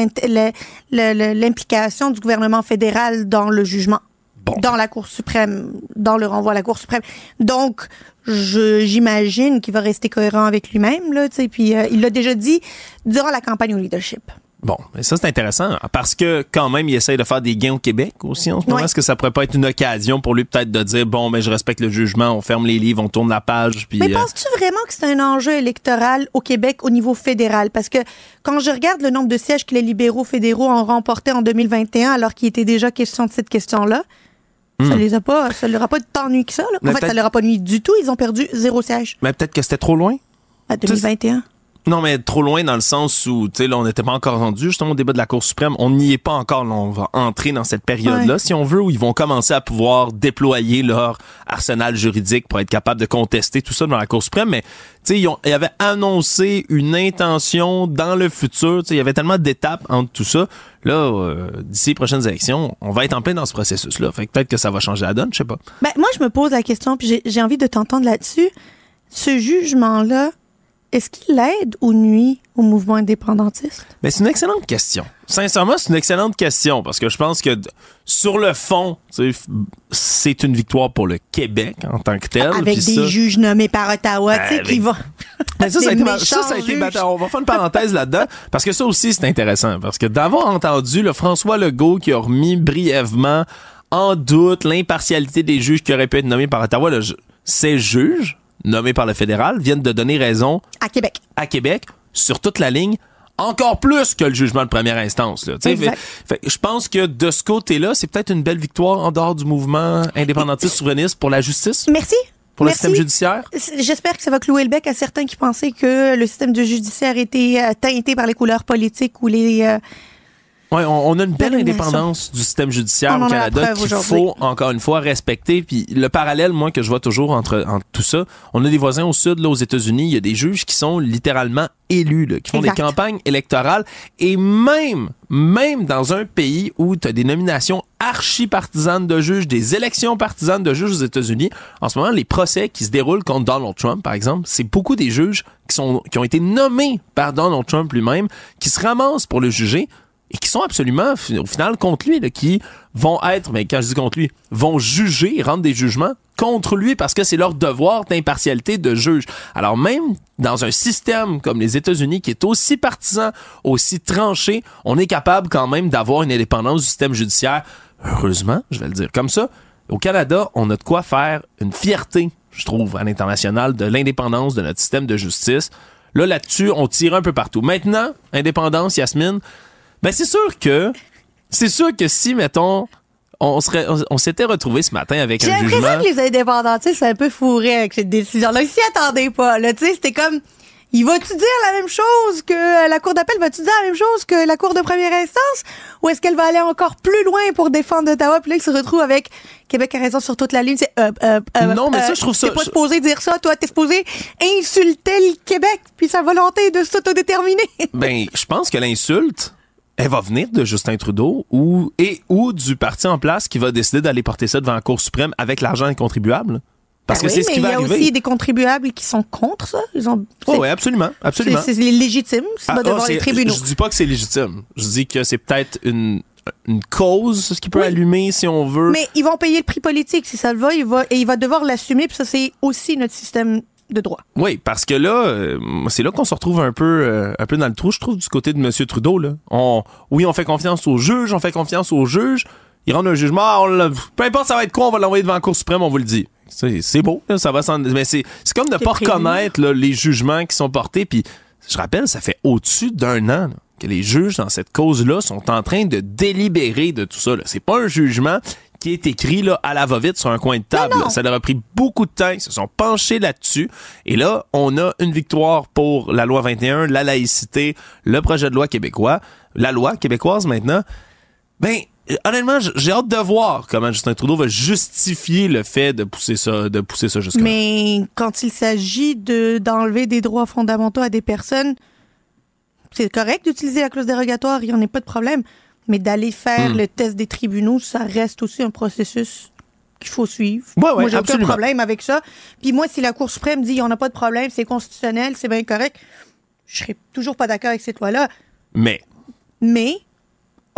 l'implication du gouvernement fédéral dans le jugement. Bon. Dans la Cour suprême, dans le renvoi à la Cour suprême. Donc, j'imagine qu'il va rester cohérent avec lui-même, là, puis euh, il l'a déjà dit durant la campagne au leadership. Bon, ça c'est intéressant parce que quand même il essaye de faire des gains au Québec aussi en ce moment. Ouais. Est-ce que ça pourrait pas être une occasion pour lui peut-être de dire bon, mais je respecte le jugement, on ferme les livres, on tourne la page, puis Mais euh, penses-tu vraiment que c'est un enjeu électoral au Québec au niveau fédéral? Parce que quand je regarde le nombre de sièges que les libéraux fédéraux ont remporté en 2021, alors qu'il était déjà question de cette question-là, ça les a pas, ça leur a pas tant nuit que ça. Là. Hmm. En fait, ça leur a pas nuit du tout. Ils ont perdu zéro siège mais peut-être que c'était trop loin. à 2021. Non, mais trop loin dans le sens où, tu sais, là, on n'était pas encore rendu justement au débat de la Cour suprême. On n'y est pas encore. Là, on va entrer dans cette période-là, Ouais. si on veut, où ils vont commencer à pouvoir déployer leur arsenal juridique pour être capable de contester tout ça devant la Cour suprême. Mais, tu sais, ils, ont- ils avaient annoncé une intention dans le futur. Tu sais, il y avait tellement d'étapes entre tout ça. Là, euh, d'ici les prochaines élections, on va être en plein dans ce processus-là. Fait que peut-être que ça va changer la donne, je sais pas. Ben, moi, je me pose la question, puis j'ai- j'ai envie de t'entendre là-dessus. Ce jugement-là, est-ce qu'il aide ou nuit au mouvement indépendantiste? Mais c'est une excellente question. Sincèrement, c'est une excellente question parce que je pense que sur le fond, c'est une victoire pour le Québec en tant que tel. Avec des ça- juges nommés par Ottawa, tu sais, qui vont. <laughs> Ben, <laughs> ça, ça a été, ça, a été. On va faire une parenthèse là-dedans parce que ça aussi, c'est intéressant. Parce que d'avoir entendu le François Legault qui a remis brièvement en doute l'impartialité des juges qui auraient pu être nommés par Ottawa, ju- ces juges nommés par le fédéral viennent de donner raison À Québec. à Québec sur toute la ligne encore plus que le jugement de première instance. Là. Fait- fait- je pense que de ce côté-là, c'est peut-être une belle victoire en dehors du mouvement indépendantiste souverainiste pour la justice, Merci. pour le système judiciaire. J'espère que ça va clouer le bec à certains qui pensaient que le système de judiciaire était euh, teinté par les couleurs politiques ou les. euh, Ouais, on, on a une belle indépendance du système judiciaire On au Canada qu'il faut encore une fois respecter. Puis le parallèle, moi, que je vois toujours entre, entre tout ça, on a des voisins au sud, là, aux États-Unis, il y a des juges qui sont littéralement élus, là, qui font Exact. des campagnes électorales. Et même, même dans un pays où tu as des nominations archi-partisanes de juges, des élections partisanes de juges aux États-Unis, en ce moment, les procès qui se déroulent contre Donald Trump, par exemple, c'est beaucoup des juges qui, sont, qui ont été nommés par Donald Trump lui-même, qui se ramassent pour le juger et qui sont absolument, au final, contre lui, là, qui vont être, mais quand je dis contre lui, vont juger, rendre des jugements contre lui parce que c'est leur devoir d'impartialité de juge. Alors même dans un système comme les États-Unis qui est aussi partisan, aussi tranché, on est capable quand même d'avoir une indépendance du système judiciaire. Heureusement, je vais le dire comme ça. Au Canada, on a de quoi faire une fierté, je trouve, à l'international de l'indépendance de notre système de justice. Là, là-dessus, on tire un peu partout. Maintenant, indépendance, Yasmine, ben c'est sûr que c'est sûr que si mettons on serait on, s'était retrouvé ce matin avec J'ai un l'impression jugement que les indépendantistes sont un peu fourrés avec cette décision-là. Ils s'y attendaient pas. Là, tu sais, c'était comme. Il va-tu dire la même chose que euh, la Cour d'appel? Va-tu dire la même chose que la Cour de première instance? Ou est-ce qu'elle va aller encore plus loin pour défendre Ottawa? Puis là, il se retrouve avec Québec a raison sur toute la ligne. C'est, euh, euh, euh, Non, mais ça, je trouve ça- T'es pas supposé dire ça. Toi, t'es supposé insulter le Québec puis sa volonté de s'autodéterminer. ben je pense que l'insulte elle va venir de Justin Trudeau ou et ou du parti en place qui va décider d'aller porter ça devant la Cour suprême avec l'argent des contribuables? Parce Ben que oui, c'est ce qui va il y a arriver. aussi des contribuables qui sont contre ça. Ils ont. Oh, ouais, absolument, absolument. c'est- légitime. C'est Ah, oh, devant les tribunaux. Je, je dis pas que c'est légitime. Je dis que c'est peut-être une une cause ce qui peut allumer si on veut. Mais ils vont payer le prix politique si ça le va, il va et il va devoir l'assumer. Puis ça, c'est aussi notre système de droit. Oui, parce que là, euh, c'est là qu'on se retrouve un peu, euh, un peu dans le trou, je trouve, du côté de M. Trudeau. Là. On, oui, on fait confiance aux juges, on fait confiance aux juges. Ils rendent un jugement, ah, on peu importe ça va être quoi, on va l'envoyer devant la Cour suprême, on vous le dit. C'est c'est beau, là, ça va s'en- Mais c'est c'est comme de C'est pas prévu. reconnaître là, les jugements qui sont portés. Puis, je rappelle, ça fait au-dessus d'un an là, que les juges dans cette cause-là sont en train de délibérer de tout ça. là. C'est pas un jugement qui est écrit là, à la va-vite sur un coin de table. Ça leur a pris beaucoup de temps. Ils se sont penchés là-dessus. Et là, on a une victoire pour la loi 21, la laïcité, le projet de loi québécois, la loi québécoise maintenant. Ben, honnêtement, j'ai hâte de voir comment Justin Trudeau va justifier le fait de pousser ça, de pousser ça jusqu'à Mais quand il s'agit de d'enlever des droits fondamentaux à des personnes, c'est correct d'utiliser la clause dérogatoire, il n'y en a pas de problème. Mais d'aller faire Hmm. le test des tribunaux, ça reste aussi un processus qu'il faut suivre. Ouais, ouais, moi, j'ai aucun problème avec ça. Puis moi, si la Cour suprême dit on n'a pas de problème, c'est constitutionnel, c'est bien correct, je serais toujours pas d'accord avec cette loi-là. Mais, Mais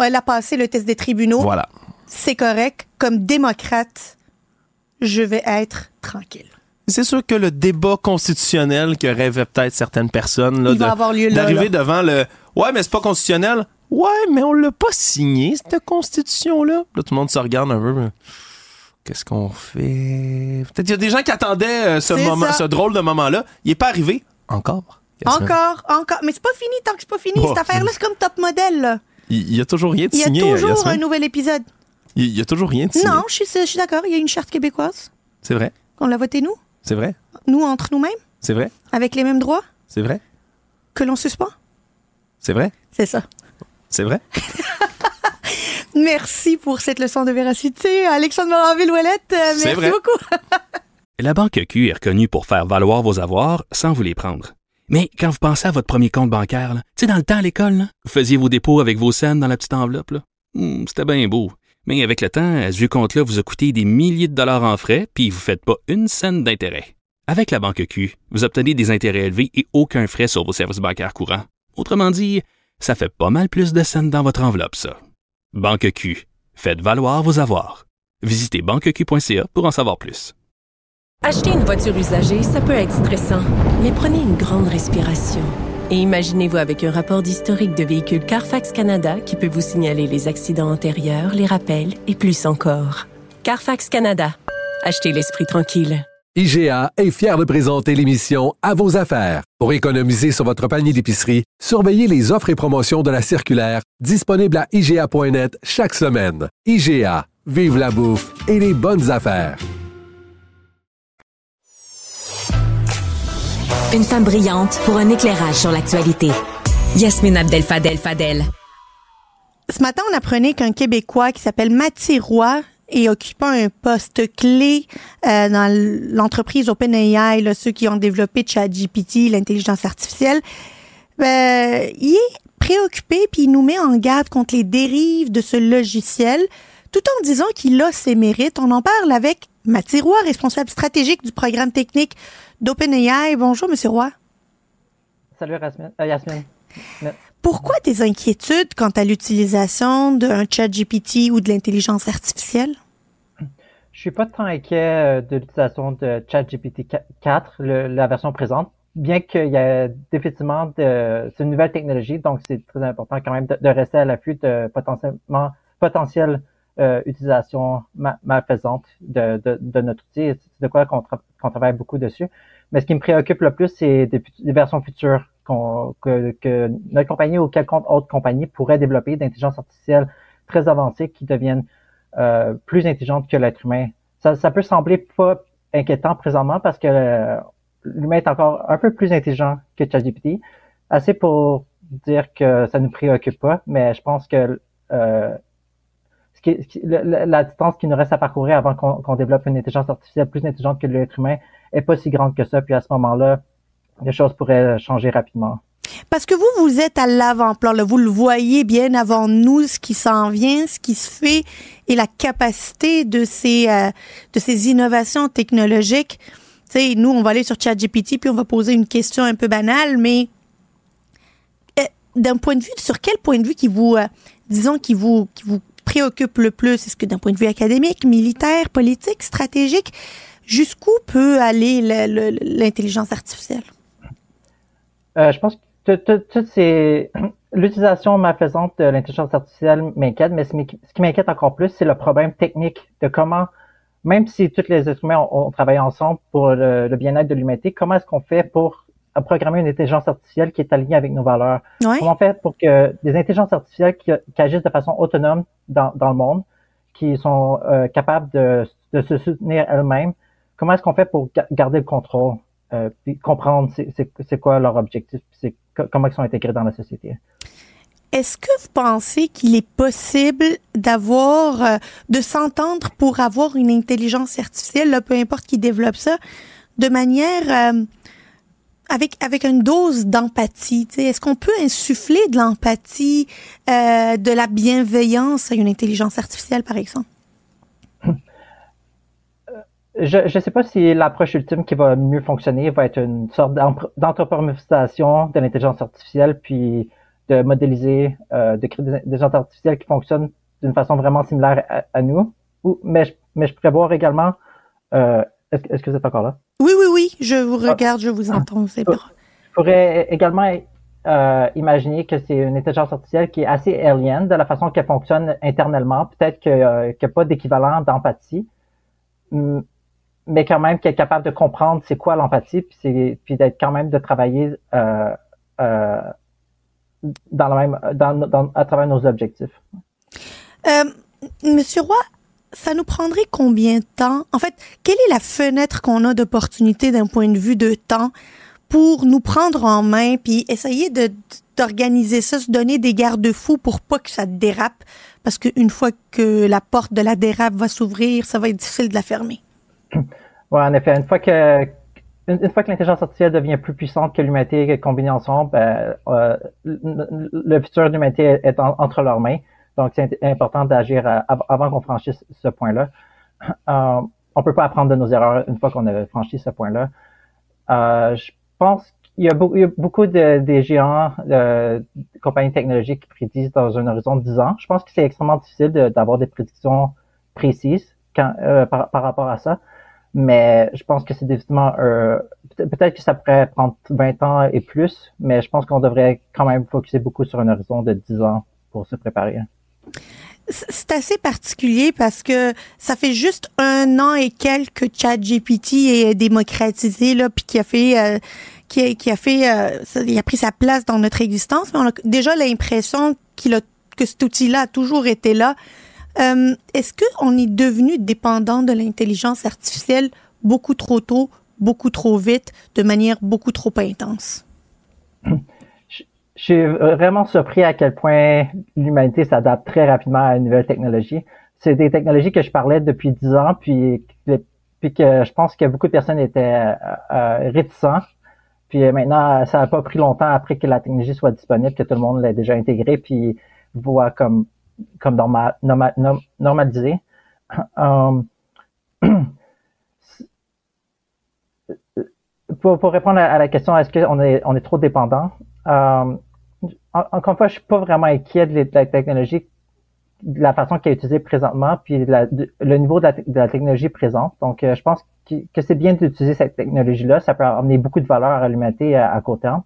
elle a passé le test des tribunaux. voilà. c'est correct. Comme démocrate, je vais être tranquille. C'est sûr que le débat constitutionnel que rêvaient peut-être certaines personnes là, de- d'arriver devant le ouais mais c'est pas constitutionnel ouais mais on l'a pas signé cette constitution là tout le monde se regarde un peu qu'est-ce qu'on fait? Peut-être qu'il y a des gens qui attendaient euh, ce moment ça. ce drôle de moment là il est pas arrivé encore. Encore, encore. Mais c'est pas fini tant que c'est pas fini. Oh. Cette affaire-là, c'est comme top modèle. là. il, y a toujours rien de Il y a signé toujours un nouvel épisode. il, il y a toujours rien de signé Non, je suis, je suis d'accord. Il y a une charte québécoise. c'est vrai On l'a votée, nous? c'est vrai Nous, entre nous-mêmes? c'est vrai Avec les mêmes droits? c'est vrai que l'on suspend? C'est vrai? C'est ça. C'est vrai? <laughs> Merci pour cette leçon de véracité. Alexandre Moranville-Ouellette, euh, merci vrai. beaucoup. <laughs> La Banque Q est reconnue pour faire valoir vos avoirs sans vous les prendre. Mais quand vous pensez à votre premier compte bancaire, tu sais, dans le temps à l'école, vous faisiez vos dépôts avec vos scènes dans la petite enveloppe. Hmm, C'était bien beau. Mais avec le temps, ce vieux compte-là vous a coûté des milliers de dollars en frais, puis vous ne faites pas une scène d'intérêt. Avec la Banque Q, vous obtenez des intérêts élevés et aucun frais sur vos services bancaires courants. Autrement dit, ça fait pas mal plus de scènes dans votre enveloppe, ça. Banque Q. Faites valoir vos avoirs. Visitez banqueq.ca pour en savoir plus. Acheter une voiture usagée, ça peut être stressant, mais prenez une grande respiration. Et imaginez-vous avec un rapport d'historique de véhicule Carfax Canada qui peut vous signaler les accidents antérieurs, les rappels et plus encore. Carfax Canada. Achetez l'esprit tranquille. IGA est fier de présenter l'émission À vos affaires. Pour économiser sur votre panier d'épicerie, surveillez les offres et promotions de la circulaire disponible à IGA.net chaque semaine. IGA, vive la bouffe et les bonnes affaires. Une femme brillante pour un éclairage sur l'actualité. Yasmine Abdel Fadel Fadel. Ce matin, on apprenait qu'un Québécois qui s'appelle Mathieu Roy et occupant un poste clé euh, dans l'entreprise OpenAI, là, ceux qui ont développé ChatGPT, l'intelligence artificielle, euh, il est préoccupé puis il nous met en garde contre les dérives de ce logiciel, tout en disant qu'il a ses mérites. On en parle avec Mathieu Roy, responsable stratégique du programme technique d'OpenAI. Bonjour, Monsieur Roy. Salut Yasmine. Pourquoi tes inquiétudes quant à l'utilisation d'un chat GPT ou de l'intelligence artificielle? Je suis pas tant inquiet euh, de l'utilisation de ChatGPT 4, le- la version présente, bien qu'il y ait définitivement de, c'est une nouvelle technologie, donc c'est très important quand même de, rester à l'affût de potentiellement potentielle euh, utilisation de, de, notre outil. C'est de quoi qu'on tra- qu'on travaille beaucoup dessus. Mais ce qui me préoccupe le plus, c'est des versions futures que, notre compagnie ou quelconque autre compagnie pourrait développer d'intelligence artificielle très avancée qui deviennent euh, plus intelligentes que l'être humain. Ça, peut sembler pas inquiétant présentement parce que euh, l'humain est encore un peu plus intelligent que ChatGPT, assez pour dire que ça nous préoccupe pas, mais je pense que euh, la, distance qui nous reste à parcourir avant qu'on qu'on développe une intelligence artificielle plus intelligente que l'être humain est pas si grande que ça. Puis à ce moment-là, les choses pourraient changer rapidement. Parce que vous, vous êtes à l'avant-plan, vous le voyez bien avant nous, ce qui s'en vient, ce qui se fait et la capacité de ces, euh, de ces innovations technologiques. Tu sais, nous, on va aller sur ChatGPT puis on va poser une question un peu banale, mais euh, d'un point de vue, sur quel point de vue qui vous, euh, disons, qui vous, qui vous préoccupe le plus? Est-ce que d'un point de vue académique, militaire, politique, stratégique, jusqu'où peut aller le- le- l'intelligence artificielle? Euh, je pense que tout- tout- tout ces- <clears throat> l'utilisation malfaisante de l'intelligence artificielle m'inquiète, mais ce qui m'inquiète encore plus, c'est le problème technique de comment, même si tous les êtres humains ont, ont travaillé ensemble pour le, le bien-être de l'humanité, comment est-ce qu'on fait pour programmer une intelligence artificielle qui est alignée avec nos valeurs? Ouais. Comment on fait pour que des intelligences artificielles qui, qui agissent de façon autonome dans, dans le monde, qui sont euh, capables de, de se soutenir elles-mêmes, comment est-ce qu'on fait pour ga- garder le contrôle? Euh, puis comprendre c'est- c'est c'est quoi leur objectif, puis comment ils sont intégrés dans la société. Est-ce que vous pensez qu'il est possible d'avoir, euh, de s'entendre pour avoir une intelligence artificielle, là, peu importe qui développe ça, de manière euh, avec avec une dose d'empathie. Est-ce qu'on peut insuffler de l'empathie, euh, de la bienveillance à une intelligence artificielle, par exemple? <laughs> Je ne sais pas si l'approche ultime qui va mieux fonctionner va être une sorte d'anthropomorphisation de l'intelligence artificielle, puis de modéliser, euh, de créer des intelligences artificielles qui fonctionnent d'une façon vraiment similaire à, à nous. Ou, mais, je, mais je pourrais voir également, euh, est-ce que- vous êtes encore là? Oui, oui, oui. Je vous regarde, je vous entends. C'est bon. Je pourrais également euh, imaginer que c'est une intelligence artificielle qui est assez alien de la façon qu'elle fonctionne internellement. Peut-être que, euh, qu'il n'y a pas d'équivalent d'empathie, hum, mais quand même qui est capable de comprendre c'est quoi l'empathie, puis, c'est- puis d'être quand même de travailler euh, euh, dans la même, dans, dans- à travers nos objectifs. Euh, Monsieur Roy, ça nous prendrait combien de temps? En fait, quelle est la fenêtre qu'on a d'opportunité d'un point de vue de temps pour nous prendre en main puis essayer de d'organiser ça, se donner des garde-fous pour pas que ça dérape? Parce qu'une fois que la porte de la dérape va s'ouvrir, ça va être difficile de la fermer. Ouais, en effet, une fois que une, fois que l'intelligence artificielle devient plus puissante que l'humanité combinée ensemble, ben, euh, le, futur de l'humanité est entre leurs mains. Donc, c'est important d'agir euh, avant qu'on franchisse ce point-là. Euh, on peut pas apprendre de nos erreurs une fois qu'on a franchi ce point-là. Euh, je pense qu'il y a, beaucoup, de, des géants, de, compagnies technologiques qui prédisent dans un horizon de 10 ans. Je pense que c'est extrêmement difficile d'avoir des prédictions précises quand, euh, par, par, rapport à ça. Mais je pense que c'est définitivement euh, peut-être que ça pourrait prendre 20 ans et plus, mais je pense qu'on devrait quand même focuser beaucoup sur un horizon de 10 ans pour se préparer. C'est assez particulier parce que ça fait juste un an et quelques que ChatGPT est démocratisé là, puis qui a fait euh, qui, a, qui a fait euh, il a pris sa place dans notre existence, mais on a déjà l'impression qu'il a que cet outil-là a toujours été là. Euh, Est-ce qu'on est devenu dépendant de l'intelligence artificielle beaucoup trop tôt, beaucoup trop vite, de manière beaucoup trop intense? Je suis vraiment surpris à quel point l'humanité s'adapte très rapidement à une nouvelle technologie. C'est des technologies que je parlais depuis dix ans, puis, que je pense que beaucoup de personnes étaient euh, euh réticents. Puis maintenant, ça n'a pas pris longtemps après que la technologie soit disponible, que tout le monde l'ait déjà intégrée, puis voit comme comme normal, normalisé. <clears throat> Um, <clears throat> pour, pour, répondre à, la question, est-ce qu'on est, on est trop dépendant? Um, encore une fois, je suis pas vraiment inquiet de la technologie, de la façon qu'elle est utilisée présentement, puis le niveau de la, technologie présente. Donc, euh, je pense que, c'est bien d'utiliser cette technologie-là. Ça peut amener beaucoup de valeur à l'humanité à, à, court terme.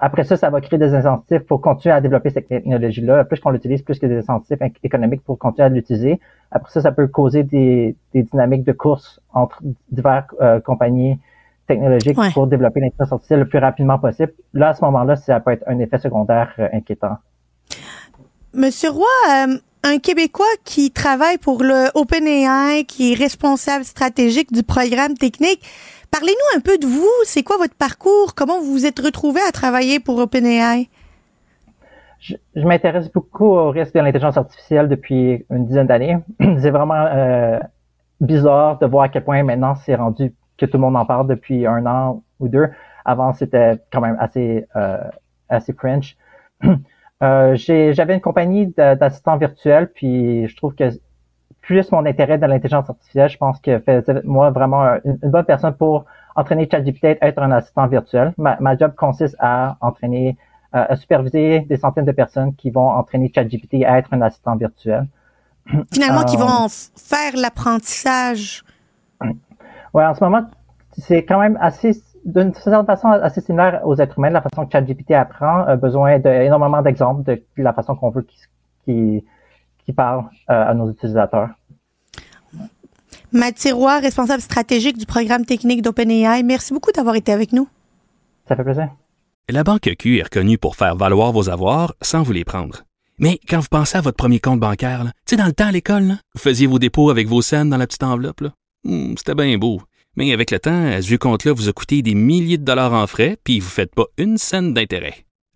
Après ça, ça va créer des incentives pour continuer à développer cette technologie-là. Plus qu'on l'utilise, plus que des incentives économiques pour continuer à l'utiliser. Après ça, ça peut causer des, des dynamiques de course entre diverses euh, compagnies technologiques pour développer l'intelligence artificielle le plus rapidement possible. Là, à ce moment-là, ça peut être un effet secondaire euh, inquiétant. Monsieur Roy, euh, un Québécois qui travaille pour le OpenAI, qui est responsable stratégique du programme technique, parlez-nous un peu de vous. C'est quoi votre parcours? Comment vous vous êtes retrouvé à travailler pour OpenAI? Je, m'intéresse beaucoup au risque de l'intelligence artificielle depuis une dizaine d'années. <clears throat> C'est vraiment euh, bizarre de voir à quel point maintenant c'est rendu que tout le monde en parle depuis un an ou deux. Avant, c'était quand même assez euh, assez cringe. <clears throat> euh, J'avais une compagnie d'assistants virtuels, puis je trouve que plus mon intérêt dans l'intelligence artificielle, je pense que faisait moi vraiment une, bonne personne pour entraîner ChatGPT à être un assistant virtuel. Ma, ma job consiste à entraîner, euh, à superviser des centaines de personnes qui vont entraîner ChatGPT à être un assistant virtuel. <clears throat> Finalement, qui vont euh, faire l'apprentissage Ouais, en ce moment, c'est quand même assez, d'une certaine façon, assez similaire aux êtres humains, la façon que ChatGPT apprend, a besoin d'énormément d'exemples de la façon qu'on veut qu'il qu parle euh, à nos utilisateurs. Mathieu Roy, responsable stratégique du programme technique d'OpenAI, merci beaucoup d'avoir été avec nous. Ça fait plaisir. La Banque Q est reconnue pour faire valoir vos avoirs sans vous les prendre. Mais quand vous pensez à votre premier compte bancaire, tu sais, dans le temps à l'école, vous faisiez vos dépôts avec vos scènes dans la petite enveloppe. Hmm, c'était bien beau. Mais avec le temps, ce vieux compte-là vous a coûté des milliers de dollars en frais, puis vous ne faites pas une scène d'intérêt.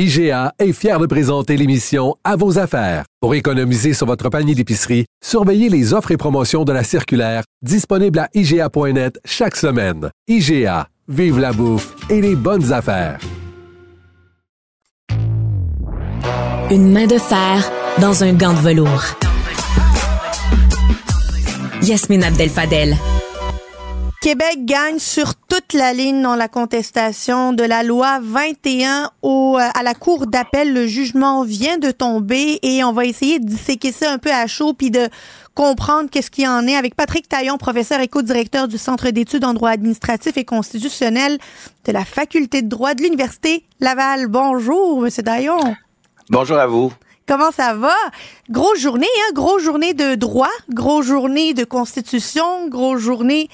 IGA est fier de présenter l'émission À vos affaires. Pour économiser sur votre panier d'épicerie, surveillez les offres et promotions de la circulaire disponible à IGA.net chaque semaine. IGA, vive la bouffe et les bonnes affaires. Une main de fer dans un gant de velours. Yasmine Abdel Fadel. Québec gagne sur toute la ligne dans la contestation de la loi 21 au, euh, à la Cour d'appel. Le jugement vient de tomber et on va essayer de disséquer un peu à chaud puis de comprendre qu'est-ce qu'il en est avec Patrick Taillon, professeur et co-directeur du Centre d'études en droit administratif et constitutionnel de la Faculté de droit de l'Université Laval. Bonjour, Monsieur Taillon. Bonjour à vous. Comment ça va? Grosse journée, hein? Grosse journée de droit, grosse journée de constitution, grosse journée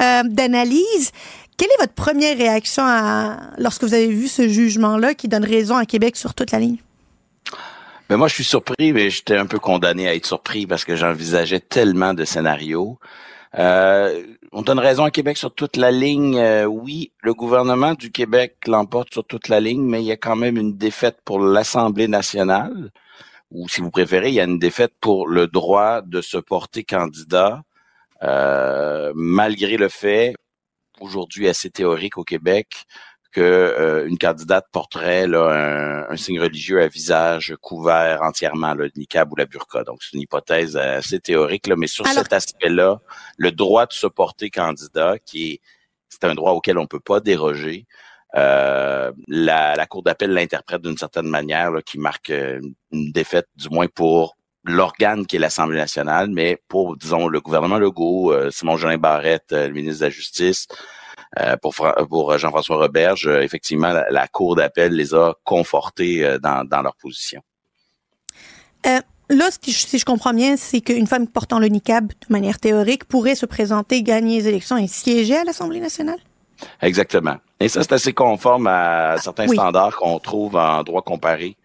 euh, d'analyse. Quelle est votre première réaction à, lorsque vous avez vu ce jugement-là qui donne raison à Québec sur toute la ligne? Ben moi, je suis surpris, mais j'étais un peu condamné à être surpris parce que j'envisageais tellement de scénarios. Euh, on donne raison à Québec sur toute la ligne. Euh, oui, le gouvernement du Québec l'emporte sur toute la ligne, mais il y a quand même une défaite pour l'Assemblée nationale, ou si vous préférez, il y a une défaite pour le droit de se porter candidat euh, malgré le fait, aujourd'hui assez théorique au Québec, que euh, une candidate porterait là, un, signe religieux à visage couvert entièrement, le niqab ou la burqa. Donc, c'est une hypothèse assez théorique, là, mais sur cet aspect-là, le droit de se porter candidat, qui est c'est un droit auquel on peut pas déroger. Euh, la, Cour d'appel l'interprète d'une certaine manière, qui marque une défaite, du moins pour l'organe qui est l'Assemblée nationale, mais pour, disons, le gouvernement Legault, euh, Simon-Jolin Barrette, euh, le ministre de la Justice, euh, pour, Jean-François Roberge, effectivement, la, Cour d'appel les a confortés dans, dans leur position. Là, si je comprends bien, c'est qu'une femme portant le niqab, de manière théorique, pourrait se présenter, gagner les élections et siéger à l'Assemblée nationale? Exactement. Et ça, c'est assez conforme à certains standards qu'on trouve en droit comparé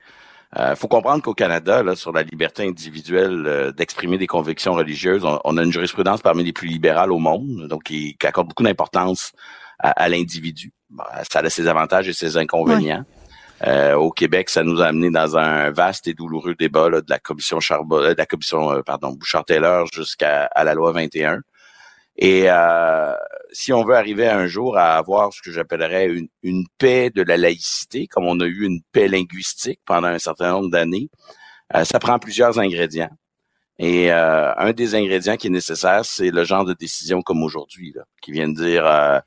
il euh, faut comprendre qu'au Canada, là, sur la liberté individuelle euh, d'exprimer des convictions religieuses, on, a une jurisprudence parmi les plus libérales au monde, donc qui, accorde beaucoup d'importance à, l'individu. ça a ses avantages et ses inconvénients. Euh, au Québec, ça nous a amené dans un vaste et douloureux débat de la commission Charbon, de la commission pardon Bouchard-Taylor jusqu'à la loi 21. Et euh, si on veut arriver un jour à avoir ce que j'appellerais une, paix de la laïcité, comme on a eu une paix linguistique pendant un certain nombre d'années, euh, ça prend plusieurs ingrédients. Et euh, un des ingrédients qui est nécessaire, c'est le genre de décision comme aujourd'hui, qui vient de dire euh,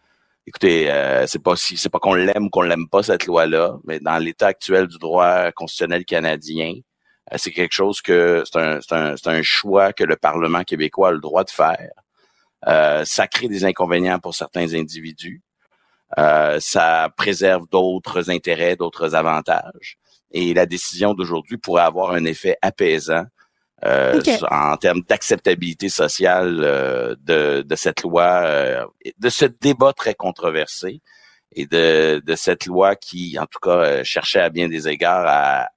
écoutez, c'est pas si c'est pas qu'on l'aime ou qu'on l'aime pas cette loi-là, mais dans l'état actuel du droit constitutionnel canadien, c'est quelque chose que c'est un, un, un choix que le Parlement québécois a le droit de faire. Euh, ça crée des inconvénients pour certains individus. Euh, ça préserve d'autres intérêts, d'autres avantages. Et la décision d'aujourd'hui pourrait avoir un effet apaisant euh, en termes d'acceptabilité sociale de, de, cette loi, de ce débat très controversé et de, de cette loi qui, en tout cas, cherchait à bien des égards à,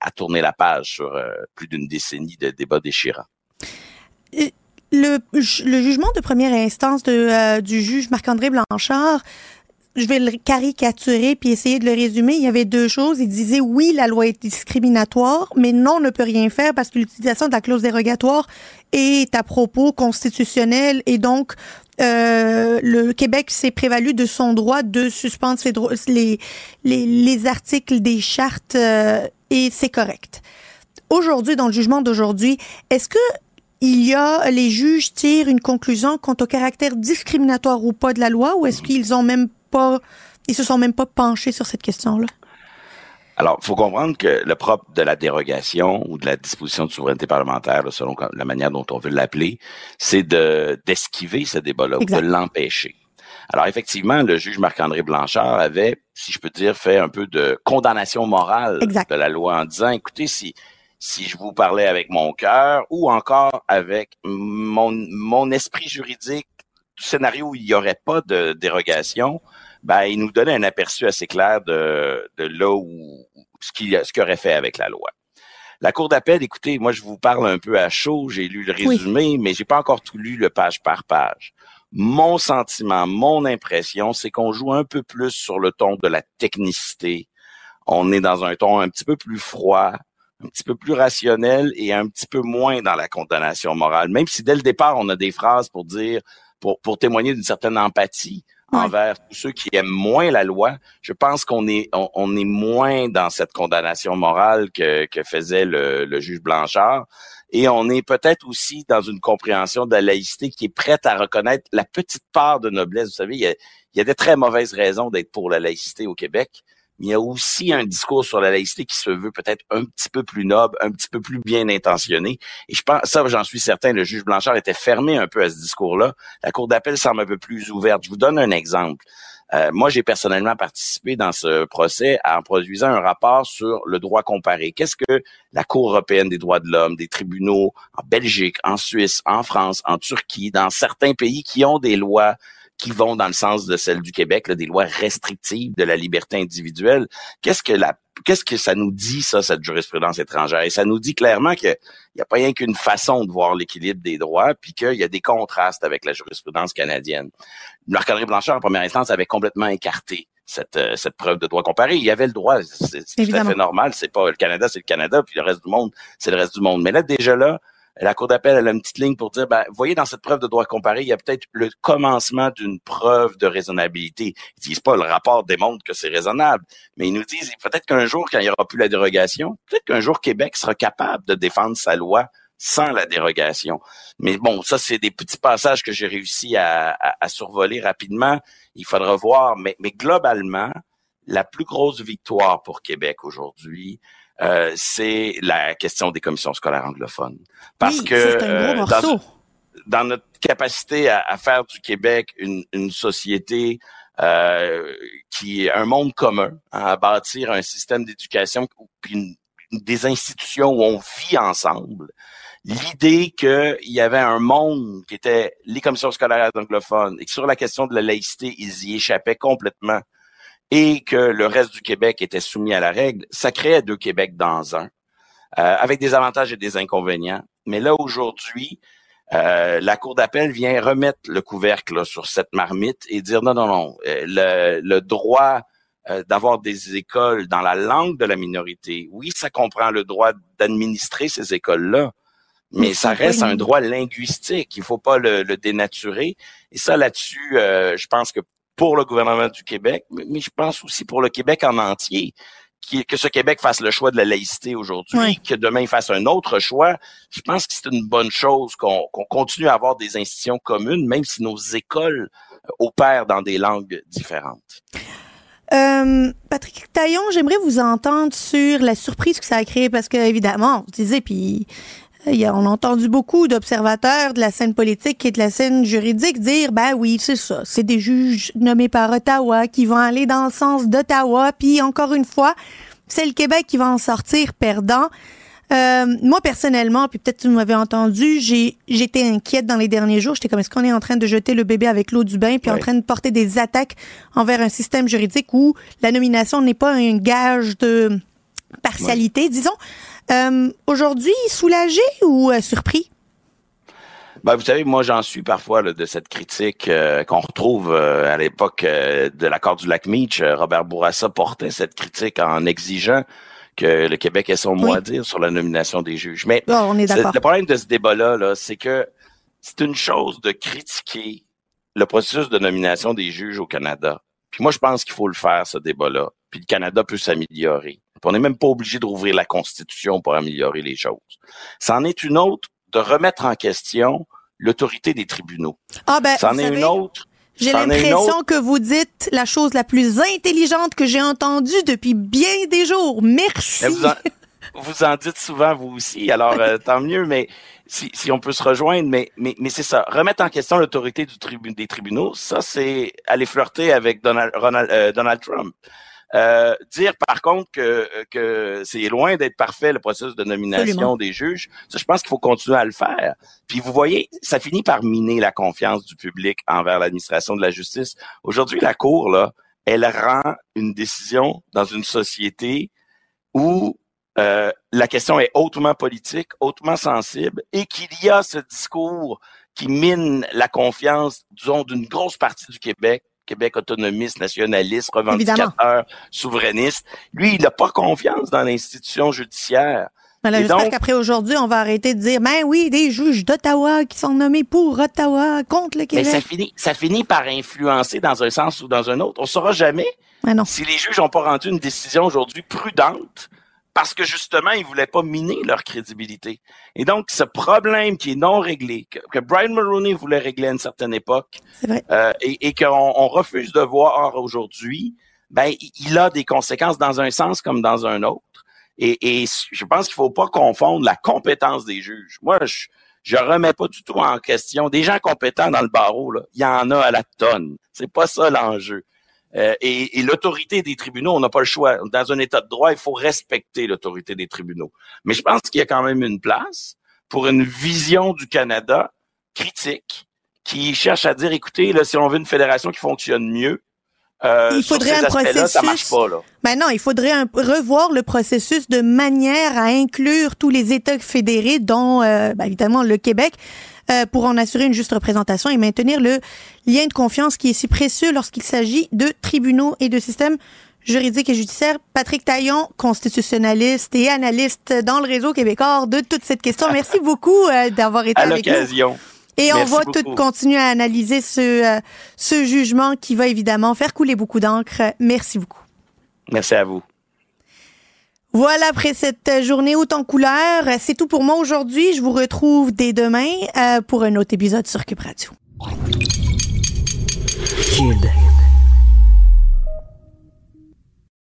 à tourner la page sur plus d'une décennie de débats déchirants le, le, jugement de première instance de, euh, du juge Marc-André Blanchard, je vais le caricaturer puis essayer de le résumer. Il y avait deux choses. Il disait oui, la loi est discriminatoire, mais non, on ne peut rien faire parce que l'utilisation de la clause dérogatoire est à propos constitutionnel et donc euh, le Québec s'est prévalu de son droit de suspendre les, les, les articles des chartes euh, et c'est correct. Aujourd'hui, dans le jugement d'aujourd'hui, est-ce que il y a les juges tirent une conclusion quant au caractère discriminatoire ou pas de la loi ou est-ce qu'ils ont même pas ils se sont même pas penchés sur cette question-là? Alors, il faut comprendre que le propre de la dérogation ou de la disposition de souveraineté parlementaire, selon la manière dont on veut l'appeler, c'est de d'esquiver ce débat-là ou de l'empêcher. Alors, effectivement, le juge Marc-André Blanchard avait, si je peux dire, fait un peu de condamnation morale de la loi en disant, écoutez, si si je vous parlais avec mon cœur ou encore avec mon, mon esprit juridique du scénario où il n'y aurait pas de dérogation, ben, il nous donnait un aperçu assez clair de, de là où ce qu'il ce aurait fait avec la loi. La Cour d'appel, écoutez, moi je vous parle un peu à chaud, j'ai lu le résumé, mais j'ai pas encore tout lu le page par page. Mon sentiment, mon impression, c'est qu'on joue un peu plus sur le ton de la technicité. On est dans un ton un petit peu plus froid, un petit peu plus rationnel et un petit peu moins dans la condamnation morale. Même si dès le départ, on a des phrases pour dire, pour, pour témoigner d'une certaine empathie envers tous ceux qui aiment moins la loi. Je pense qu'on est on, est moins dans cette condamnation morale que, que faisait le, le juge Blanchard. Et on est peut-être aussi dans une compréhension de la laïcité qui est prête à reconnaître la petite part de noblesse. Vous savez, il y a, il y a de très mauvaises raisons d'être pour la laïcité au Québec mais il y a aussi un discours sur la laïcité qui se veut peut-être un petit peu plus noble, un petit peu plus bien intentionné. Et je pense, ça, j'en suis certain, le juge Blanchard était fermé un peu à ce discours-là. La Cour d'appel semble un peu plus ouverte. Je vous donne un exemple. Euh, moi, j'ai personnellement participé dans ce procès en produisant un rapport sur le droit comparé. Qu'est-ce que la Cour européenne des droits de l'homme, des tribunaux en Belgique, en Suisse, en France, en Turquie, dans certains pays qui ont des lois qui vont dans le sens de celle du Québec, là, des lois restrictives de la liberté individuelle. Qu'est-ce que la qu'est-ce que ça nous dit, ça, cette jurisprudence étrangère? Et ça nous dit clairement qu'il n'y a pas rien qu'une façon de voir l'équilibre des droits, puis qu'il y a des contrastes avec la jurisprudence canadienne. Marc-André Blanchard, en première instance, avait complètement écarté cette, euh, cette preuve de droit comparé. Il y avait le droit, c'est tout à fait normal. C'est pas le Canada, c'est le Canada, puis le reste du monde, c'est le reste du monde. Mais là, déjà là, la Cour d'appel a une petite ligne pour dire, ben, voyez, dans cette preuve de droit comparé, il y a peut-être le commencement d'une preuve de raisonnabilité. Ils disent pas le rapport démontre que c'est raisonnable, mais ils nous disent peut-être qu'un jour, quand il y aura plus la dérogation, peut-être qu'un jour Québec sera capable de défendre sa loi sans la dérogation. Mais bon, ça, c'est des petits passages que j'ai réussi à, à, survoler rapidement. Il faudra voir, mais, mais globalement, la plus grosse victoire pour Québec aujourd'hui, euh, c'est la question des commissions scolaires anglophones. Parce que euh, dans, notre capacité à, faire du Québec une, une société euh, qui est un monde commun, hein, à bâtir un système d'éducation puis des institutions où on vit ensemble. L'idée qu'il y avait un monde qui était les commissions scolaires anglophones et que sur la question de la laïcité, ils y échappaient complètement et que le reste du Québec était soumis à la règle, ça créait deux Québec dans un, euh, avec des avantages et des inconvénients. Mais là, aujourd'hui, euh, la Cour d'appel vient remettre le couvercle sur cette marmite et dire non, non, non, euh, le, le droit d'avoir des écoles dans la langue de la minorité, oui, ça comprend le droit d'administrer ces écoles-là, mais ça reste un droit linguistique. Il faut pas le, le dénaturer. Et ça, là-dessus, je pense que pour le gouvernement du Québec, mais je pense aussi pour le Québec en entier. que ce Québec fasse le choix de la laïcité aujourd'hui, que demain il fasse un autre choix, je pense que c'est une bonne chose qu'on continue à avoir des institutions communes, même si nos écoles euh, opèrent dans des langues différentes. Euh, Patrick Taillon, j'aimerais vous entendre sur la surprise que ça a créé parce que évidemment, vous disiez puis on a entendu beaucoup d'observateurs de la scène politique et de la scène juridique dire, ben oui, c'est ça, c'est des juges nommés par Ottawa qui vont aller dans le sens d'Ottawa, puis encore une fois, c'est le Québec qui va en sortir perdant. Euh, moi personnellement, puis peut-être tu m'avais entendu, j'ai j'étais inquiète dans les derniers jours. J'étais comme est-ce qu'on est en train de jeter le bébé avec l'eau du bain, puis en train de porter des attaques envers un système juridique où la nomination n'est pas un gage de partialité, disons? Euh, aujourd'hui, soulagé ou euh, surpris? Ben, vous savez, moi, j'en suis parfois de cette critique euh, qu'on retrouve à l'époque de l'accord du lac Meach. Robert Bourassa portait cette critique en exigeant que le Québec ait son mot à dire sur la nomination des juges. Mais oh, on est le problème de ce débat-là, -là, c'est que c'est une chose de critiquer le processus de nomination des juges au Canada. Puis moi, je pense qu'il faut le faire, ce débat-là. Puis le Canada peut s'améliorer on n'est même pas obligé de rouvrir la Constitution pour améliorer les choses. C'en est une autre de remettre en question l'autorité des tribunaux. Ah ben, C'en est une autre. J'ai l'impression que vous dites la chose la plus intelligente que j'ai entendue depuis bien des jours. Merci. Vous en, dites souvent vous aussi, alors euh, tant mieux, mais si, on peut se rejoindre, mais, mais, mais c'est ça. Remettre en question l'autorité des tribunaux, ça, c'est aller flirter avec Donald, euh, Donald Trump. Euh, dire par contre que, que c'est loin d'être parfait le processus de nomination des juges, ça, je pense qu'il faut continuer à le faire. Puis vous voyez, ça finit par miner la confiance du public envers l'administration de la justice. Aujourd'hui, la Cour, là, elle rend une décision dans une société où euh, la question est hautement politique, hautement sensible, et qu'il y a ce discours qui mine la confiance, disons, d'une grosse partie du Québec Québec autonomiste, nationaliste, revendicateur, souverainiste. Lui, il n'a pas confiance dans l'institution judiciaire. Voilà, J'espère qu'après aujourd'hui, on va arrêter de dire, ben oui, des juges d'Ottawa qui sont nommés pour Ottawa contre le Québec. Mais ça finit, ça finit par influencer dans un sens ou dans un autre. On saura jamais non. si les juges n'ont pas rendu une décision aujourd'hui prudente parce que justement, ils voulaient pas miner leur crédibilité. Et donc, ce problème qui est non réglé, que, Brian Mulroney voulait régler à une certaine époque, euh, et, et qu'on on refuse de voir aujourd'hui, ben, il a des conséquences dans un sens comme dans un autre. Et, et je pense qu'il faut pas confondre la compétence des juges. Moi, je, je remets pas du tout en question. Des gens compétents dans le barreau, là, il y en a à la tonne. C'est pas ça l'enjeu. Euh, et, l'autorité des tribunaux, on n'a pas le choix. Dans un état de droit, il faut respecter l'autorité des tribunaux. Mais je pense qu'il y a quand même une place pour une vision du Canada critique qui cherche à dire, écoutez, là, si on veut une fédération qui fonctionne mieux, euh, il faudrait un processus. Ça marche pas, là. Ben non, il faudrait revoir le processus de manière à inclure tous les États fédérés, dont euh, ben, évidemment le Québec, euh, pour en assurer une juste représentation et maintenir le lien de confiance qui est si précieux lorsqu'il s'agit de tribunaux et de systèmes juridiques et judiciaires. Patrick Taillon, constitutionnaliste et analyste dans le réseau québécois de toute cette question. Merci beaucoup euh, d'avoir été avec nous. Et on va tout continuer à analyser ce, euh, ce jugement qui va évidemment faire couler beaucoup d'encre. Merci beaucoup. Merci à vous. Voilà, après cette journée haute en couleur, c'est tout pour moi aujourd'hui. Je vous retrouve dès demain euh, pour un autre épisode sur Cube Radio.